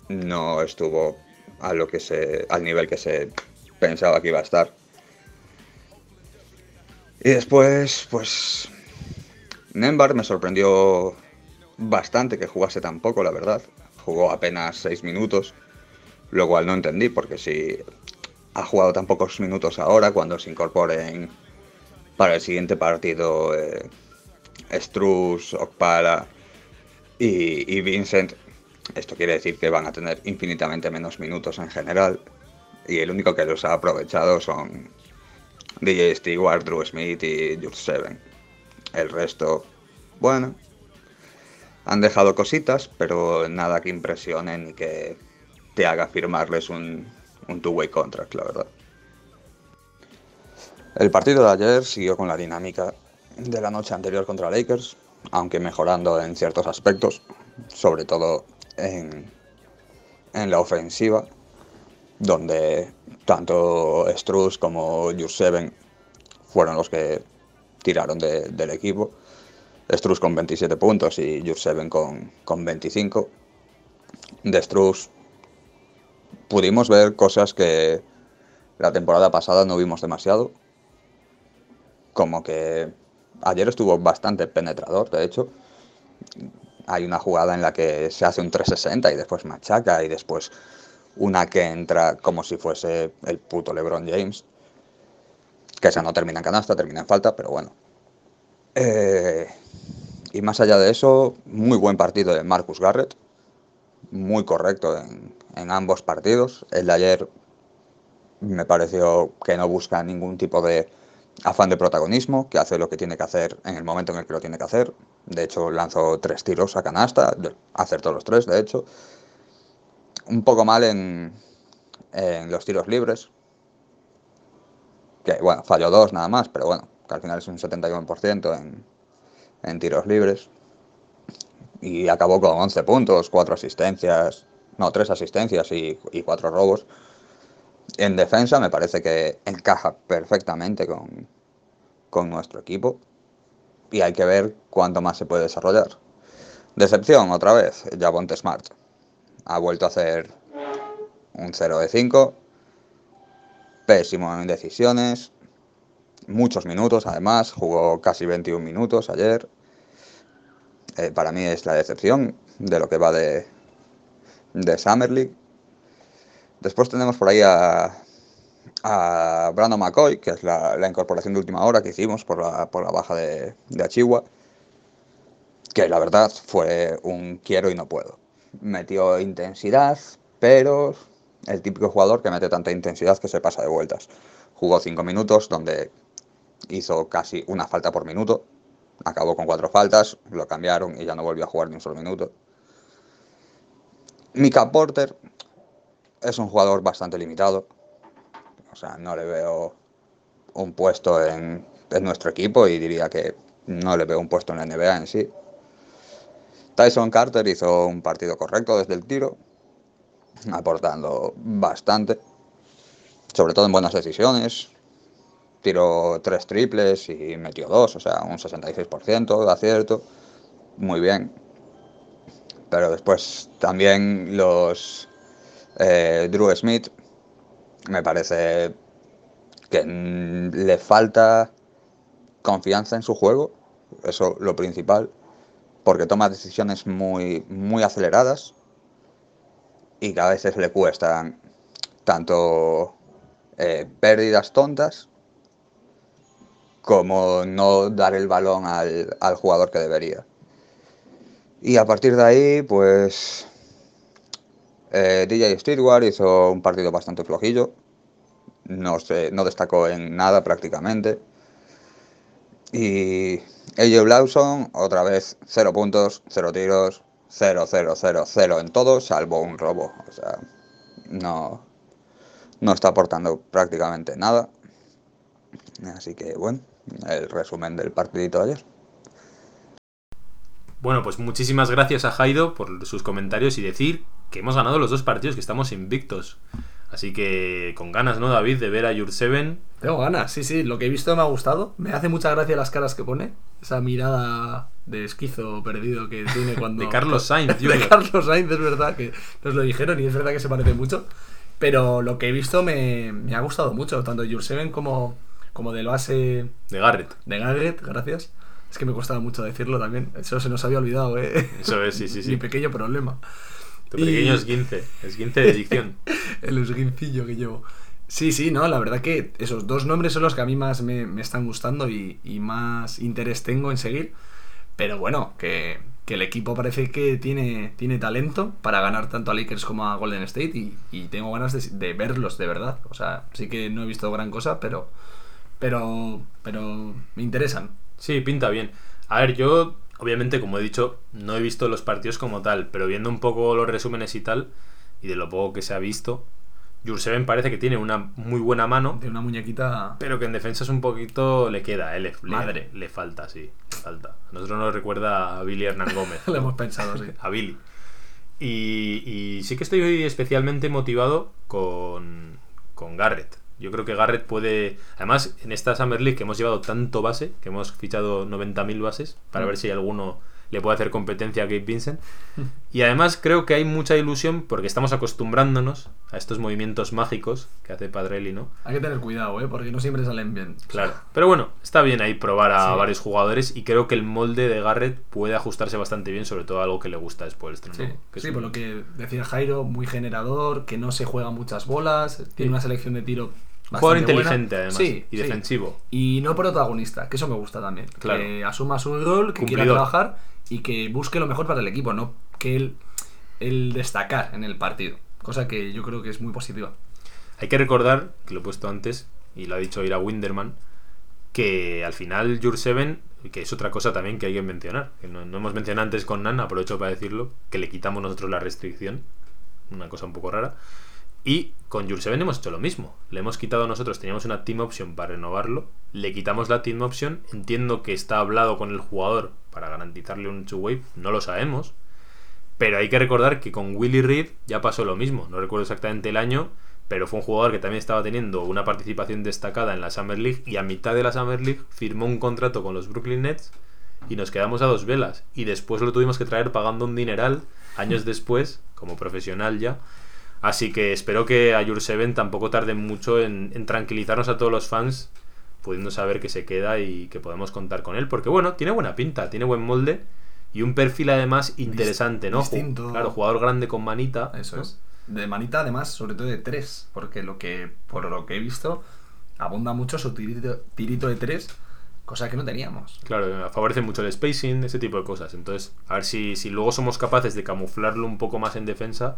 no estuvo a lo que se, al nivel que se pensaba que iba a estar. Y después, pues, Nembar me sorprendió bastante que jugase tan poco, la verdad. Jugó apenas 6 minutos, lo cual no entendí, porque si ha jugado tan pocos minutos ahora, cuando se incorporen para el siguiente partido eh, Struz, Okpala y, Vincent, esto quiere decir que van a tener infinitamente menos minutos en general. Y el único que los ha aprovechado son DJ Stewart, Drew Smith y Just Seven. El resto, bueno, han dejado cositas, pero nada que impresione ni que te haga firmarles un, un two-way contract, la verdad. El partido de ayer siguió con la dinámica de la noche anterior contra Lakers, aunque mejorando en ciertos aspectos, sobre todo en, la ofensiva, donde tanto Struz como Seven fueron los que tiraron de- del equipo. Struz con 27 puntos y Seven con, con 25. De Struz pudimos ver cosas que la temporada pasada no vimos demasiado. Como que ayer estuvo bastante penetrador, de hecho. Hay una jugada en la que se hace un 360 y después machaca y después una que entra como si fuese el puto LeBron James. Que esa no termina en canasta, termina en falta, pero bueno. Eh, Y más allá de eso, muy buen partido de Marcus Garrett, muy correcto en, en ambos partidos. El de ayer me pareció que no busca ningún tipo de afán de protagonismo, que hace lo que tiene que hacer en el momento en el que lo tiene que hacer. De hecho, lanzó tres tiros a canasta, acertó los tres, de hecho. Un poco mal en, en los tiros libres, que bueno, falló dos nada más, pero bueno, que al final es un 71% en, en tiros libres. Y acabó con 11 puntos, 4 asistencias, no, 3 asistencias y, y 4 robos. En defensa me parece que encaja perfectamente con, con nuestro equipo y hay que ver cuánto más se puede desarrollar. Decepción, otra vez, Javonte Smart. Ha vuelto a hacer un 0 de 5. Pésimo en decisiones. Muchos minutos, además. Jugó casi 21 minutos ayer. Eh, para mí es la decepción de lo que va de, de Summer League. Después tenemos por ahí a, a Brandon McCoy, que es la, incorporación de última hora que hicimos por la, por la baja de, de Achigua. Que la verdad fue un quiero y no puedo. Metió intensidad, pero el típico jugador que mete tanta intensidad que se pasa de vueltas. Jugó 5 minutos donde hizo casi una falta por minuto. Acabó con cuatro faltas, lo cambiaron y ya no volvió a jugar ni un solo minuto. Mika Porter es un jugador bastante limitado. O sea, no le veo un puesto en, en nuestro equipo y diría que no le veo un puesto en la NBA en sí. Tyson Carter hizo un partido correcto desde el tiro, aportando bastante, sobre todo en buenas decisiones. Tiró tres triples y metió dos, o sea, un 66% de acierto. Muy bien. Pero después también los eh, Drew Smith me parece que mm, le falta confianza en su juego, eso lo principal, porque toma decisiones muy, muy aceleradas y que a veces le cuestan tanto eh, pérdidas tontas como no dar el balón al, al jugador que debería. Y a partir de ahí, pues eh, DJ Stewart hizo un partido bastante flojillo. No, no destacó en nada prácticamente. Y AJ Lawson, otra vez, 0 puntos, 0 tiros, 0, 0, 0, 0 en todo, salvo un robo. O sea, no, no está aportando prácticamente nada. Así que bueno, el resumen del partidito de ayer. Bueno, pues muchísimas gracias a Jaido por sus comentarios y decir que hemos ganado los dos partidos, que estamos invictos. Así que con ganas, ¿no, David, de ver a Your Seven? Tengo ganas, sí, sí. Lo que he visto me ha gustado. Me hace mucha gracia las caras que pone. Esa mirada de esquizo perdido que tiene <laughs> cuando. De Carlos <laughs> Sainz, de. Carlos Sainz, es verdad que nos lo dijeron y es verdad que se parece mucho. Pero lo que he visto me, me ha gustado mucho, tanto de Jurseven como, como del base De Garrett. de Garrett, gracias. Es que me costaba mucho decirlo también. Eso se nos había olvidado, ¿eh? Eso es, sí, sí, sí. <laughs> Mi pequeño problema. Tu Y- pequeño esguince. Esguince de dicción. <laughs> el esguincillo que llevo. Sí, sí, no, la verdad que esos dos nombres son los que a mí más me, me están gustando y, y más interés tengo en seguir. Pero bueno, que, que el equipo parece que tiene, tiene talento para ganar tanto a Lakers como a Golden State y, y tengo ganas de, de verlos de verdad. O sea, sí que no he visto gran cosa, pero, pero, pero me interesan. Sí, pinta bien. A ver, yo, obviamente, como he dicho, no he visto los partidos como tal, pero viendo un poco los resúmenes y tal, y de lo poco que se ha visto, Jurseven parece que tiene una muy buena mano, De una muñequita. pero que en defensa es un poquito le queda, eh, le, le- Madre. Le, falta, sí, le falta. A nosotros nos recuerda a Billy Hernán Gómez. <laughs> Lo hemos pensado, sí. a Billy. Y, y sí que estoy especialmente motivado con, con Garrett. Yo creo que Garrett puede. Además, en esta Summer League que hemos llevado tanto base, que hemos fichado 90.000 bases, para ver si hay alguno le puede hacer competencia a Gabe Vincent. Y además creo que hay mucha ilusión porque estamos acostumbrándonos a estos movimientos mágicos que hace Padrelli, ¿no? Hay que tener cuidado, ¿eh? Porque no siempre salen bien. Claro. Pero bueno, está bien ahí probar a Sí. varios jugadores y creo que el molde de Garrett puede ajustarse bastante bien, sobre todo a algo que le gusta después. Sí, que es sí, un- por lo que decía Jairo, muy generador, que no se juega muchas bolas, tiene Sí. una selección de tiro Jugador bastante buena. inteligente, además, Sí, y sí. defensivo. Y no protagonista, que eso me gusta también. Claro. Que asuma su rol, que quiera Cumplidor. trabajar y que busque lo mejor para el equipo, no que él el destacar en el partido. Cosa que yo creo que es muy positiva. Hay que recordar, que lo he puesto antes, y lo ha dicho Ira Winderman, que al final Jurseven, que es otra cosa también que hay que mencionar, que no, no hemos mencionado antes con Nan, aprovecho para decirlo, que le quitamos nosotros la restricción, una cosa un poco rara, y con Jurseven hemos hecho lo mismo, le hemos quitado nosotros, teníamos una team option para renovarlo, le quitamos la team option, entiendo que está hablado con el jugador para garantizarle un two-wave, no lo sabemos, pero hay que recordar que con Willy Reed ya pasó lo mismo. No recuerdo exactamente el año, pero fue un jugador que también estaba teniendo una participación destacada en la Summer League y a mitad de la Summer League firmó un contrato con los Brooklyn Nets y nos quedamos a dos velas. Y después lo tuvimos que traer pagando un dineral años después, como profesional ya. Así que espero que a Jurseven tampoco tarde mucho en, en tranquilizarnos a todos los fans, pudiendo saber que se queda y que podemos contar con él. Porque bueno, tiene buena pinta, tiene buen molde y un perfil además interesante, ¿no? Distinto. Claro, jugador grande con manita. Eso ¿no? es. De manita, además, sobre todo de tres. Porque lo que, por lo que he visto, abunda mucho su tirito, tirito de tres, cosa que no teníamos. Claro, favorece mucho el spacing, ese tipo de cosas. Entonces, a ver si, si luego somos capaces de camuflarlo un poco más en defensa,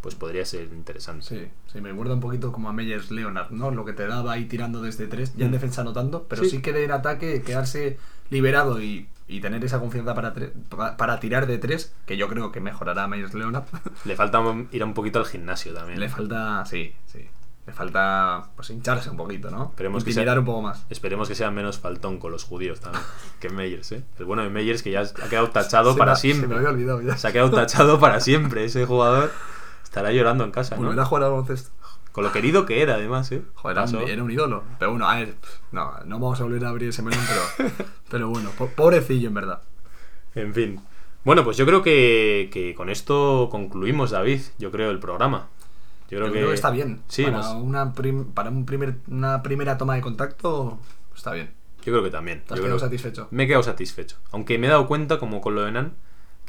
pues podría ser interesante. Sí, sí, me recuerda un poquito como a Meyers Leonard, ¿no? Lo que te daba ahí tirando desde tres, ya en Mm. defensa no tanto, pero Sí. sí, que en ataque quedarse liberado y, y tener esa confianza para, tre- para tirar de tres, que yo creo que mejorará a Meyers Leonard. <laughs> Le falta ir un poquito al gimnasio también. Le falta, sí, sí. Le falta pues hincharse un poquito, ¿no? Esperemos que sea- un poco más. Esperemos que sea menos faltón con los judíos también <laughs> que Meyers, ¿eh? El bueno de Meyers que ya ha quedado tachado Se para me- siempre. Se me había olvidado ya. Se ha quedado tachado para siempre. Ese jugador <laughs> estará llorando en casa, ¿no? Volverá a jugar al baloncesto. Con lo querido que era, además, ¿eh? Joder, era un, Pasó. era un ídolo. Pero bueno, a ver, no, no vamos a volver a abrir ese melón, pero, <laughs> pero bueno, po- pobrecillo en verdad. En fin. Bueno, pues yo creo que, que con esto concluimos, David. Yo creo el programa. Yo creo, Yo que... creo que está bien. Sí, para, hemos- una, prim- para un primer, una primera toma de contacto, está bien. yo creo que también. ¿Te has Yo quedado satisfecho? Me he quedado satisfecho. Aunque me he dado cuenta, como con lo de Nan,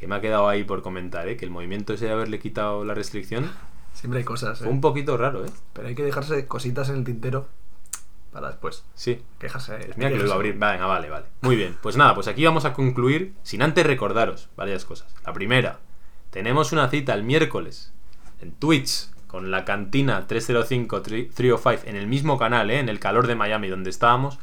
que me ha quedado ahí por comentar, ¿eh? que el movimiento ese de haberle quitado la restricción Siempre hay cosas, ¿eh? fue un poquito raro, ¿eh? Pero hay que dejarse cositas en el tintero para después. Sí. Quejarse. Pues mira que lo iba a abrir. Venga, vale, vale. Muy bien. Pues nada, pues aquí vamos a concluir sin antes recordaros varias cosas. La primera, tenemos una cita el miércoles en Twitch con la cantina 305-305 en el mismo canal, ¿eh? en el calor de Miami donde estábamos,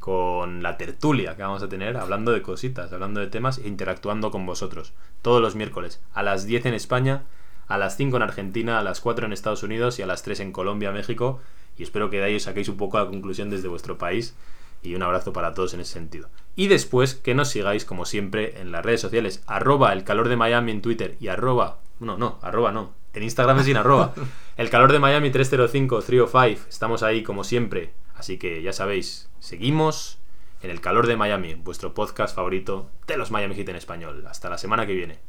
con la tertulia que vamos a tener, hablando de cositas, hablando de temas e interactuando con vosotros. Todos los miércoles, a las 10 en España, a las 5 en Argentina, a las 4 en Estados Unidos y a las 3 en Colombia, México. Y espero que de ahí os saquéis un poco la conclusión desde vuestro país. Y un abrazo para todos en ese sentido. Y después que nos sigáis, como siempre, en las redes sociales, arroba el calor de Miami en Twitter y arroba, no, no, arroba no, en Instagram es sin arroba, <laughs> el calor de Miami 305-305, estamos ahí como siempre. Así que ya sabéis, seguimos en el calor de Miami, vuestro podcast favorito de los Miami Heat en español. Hasta la semana que viene.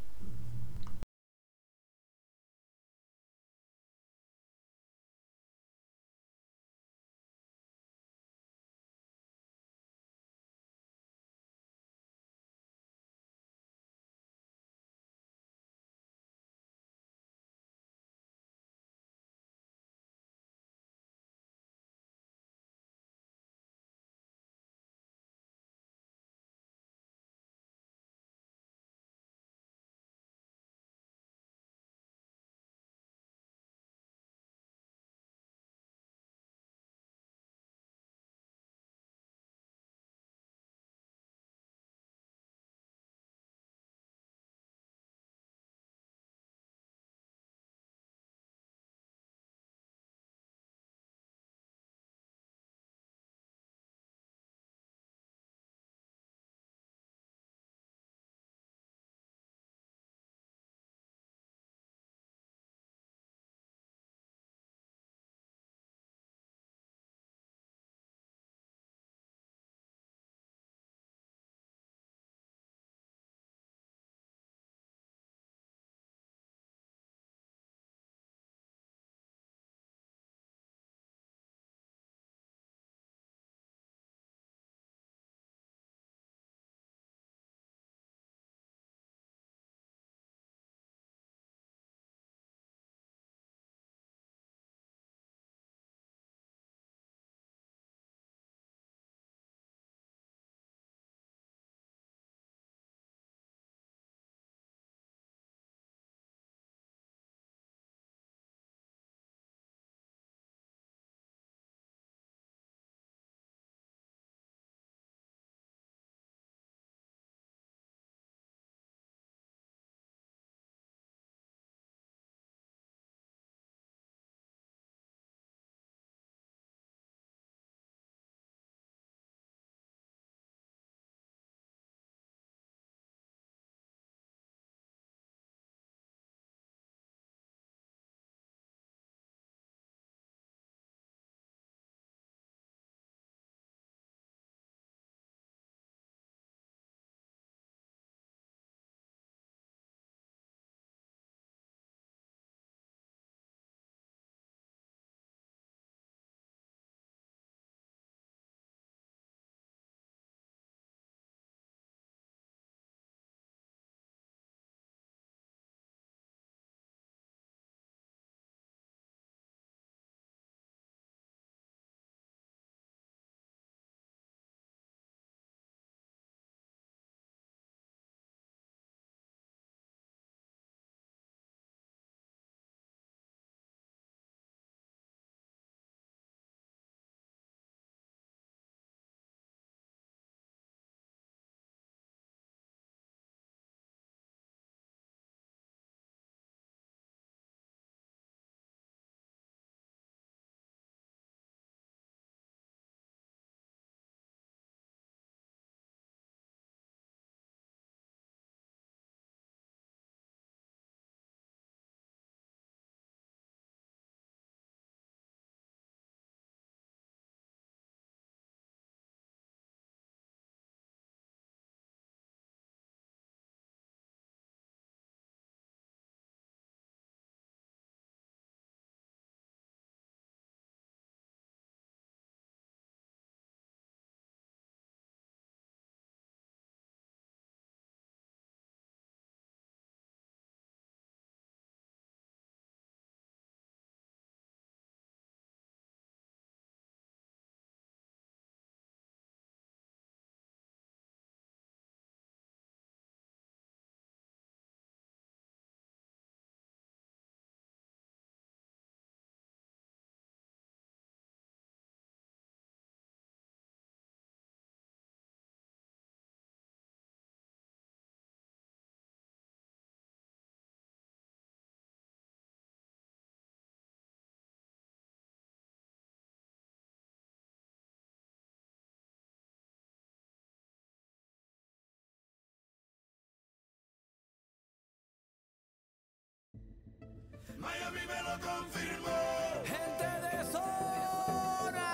lo. Gente de zona.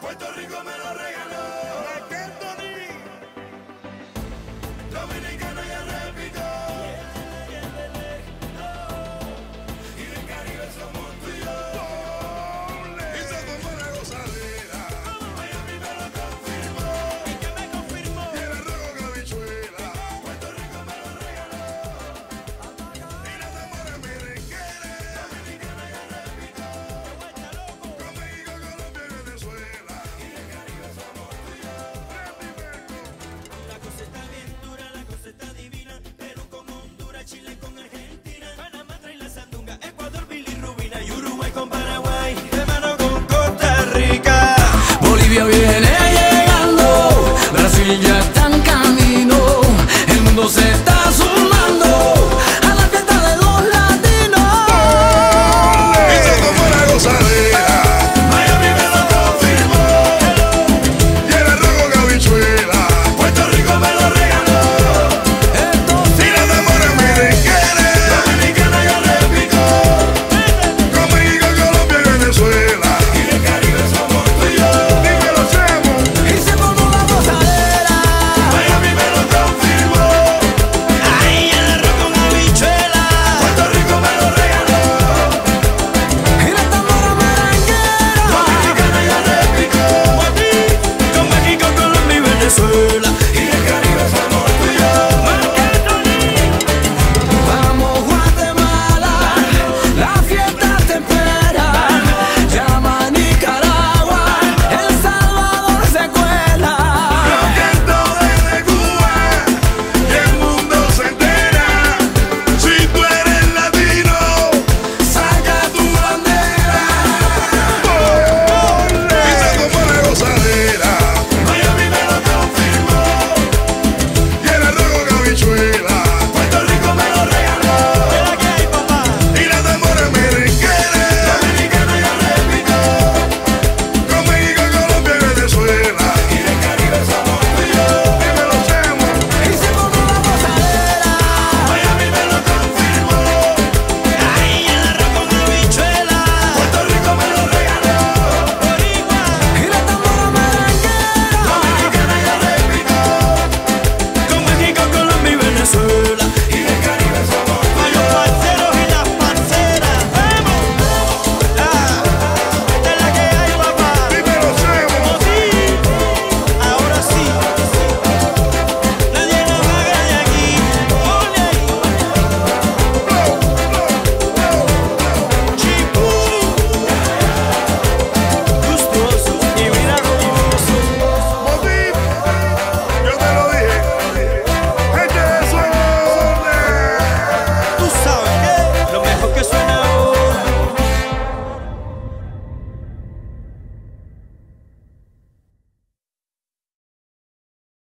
Puerto Rico me lo regaló. vive bien